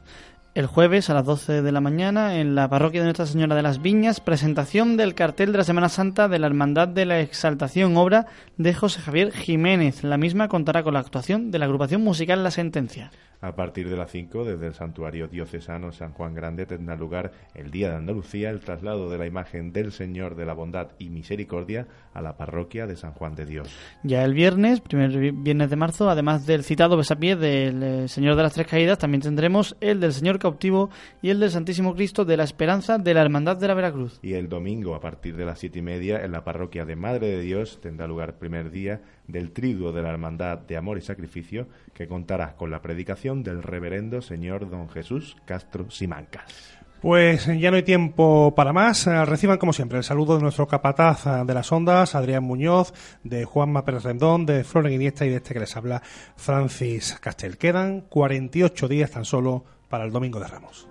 El jueves a las 12 de la mañana en la parroquia de Nuestra Señora de las Viñas, presentación del cartel de la Semana Santa de la Hermandad de la Exaltación, obra de José Javier Jiménez. La misma contará con la actuación de la agrupación musical La Sentencia. A partir de las 5, desde el Santuario Diocesano San Juan Grande, tendrá lugar el Día de Andalucía, el traslado de la imagen del Señor de la Bondad y Misericordia a la parroquia de San Juan de Dios. Ya el viernes, primer viernes de marzo, además del citado besapié del eh, Señor de las Tres Caídas, también tendremos el del Señor Cautivo y el del Santísimo Cristo de la Esperanza de la Hermandad de la Veracruz. Y el domingo, a partir de las siete y media, en la parroquia de Madre de Dios, tendrá lugar primer día del triduo de la Hermandad de Amor y Sacrificio, que contará con la predicación del reverendo señor don Jesús Castro Simancas. Pues ya no hay tiempo para más. Eh, reciban, como siempre, el saludo de nuestro capataz eh, de las ondas, Adrián Muñoz, de Juanma Pérez Rendón, de Flores Iniesta y de este que les habla, Francis Castel. Quedan 48 días tan solo para el Domingo de Ramos.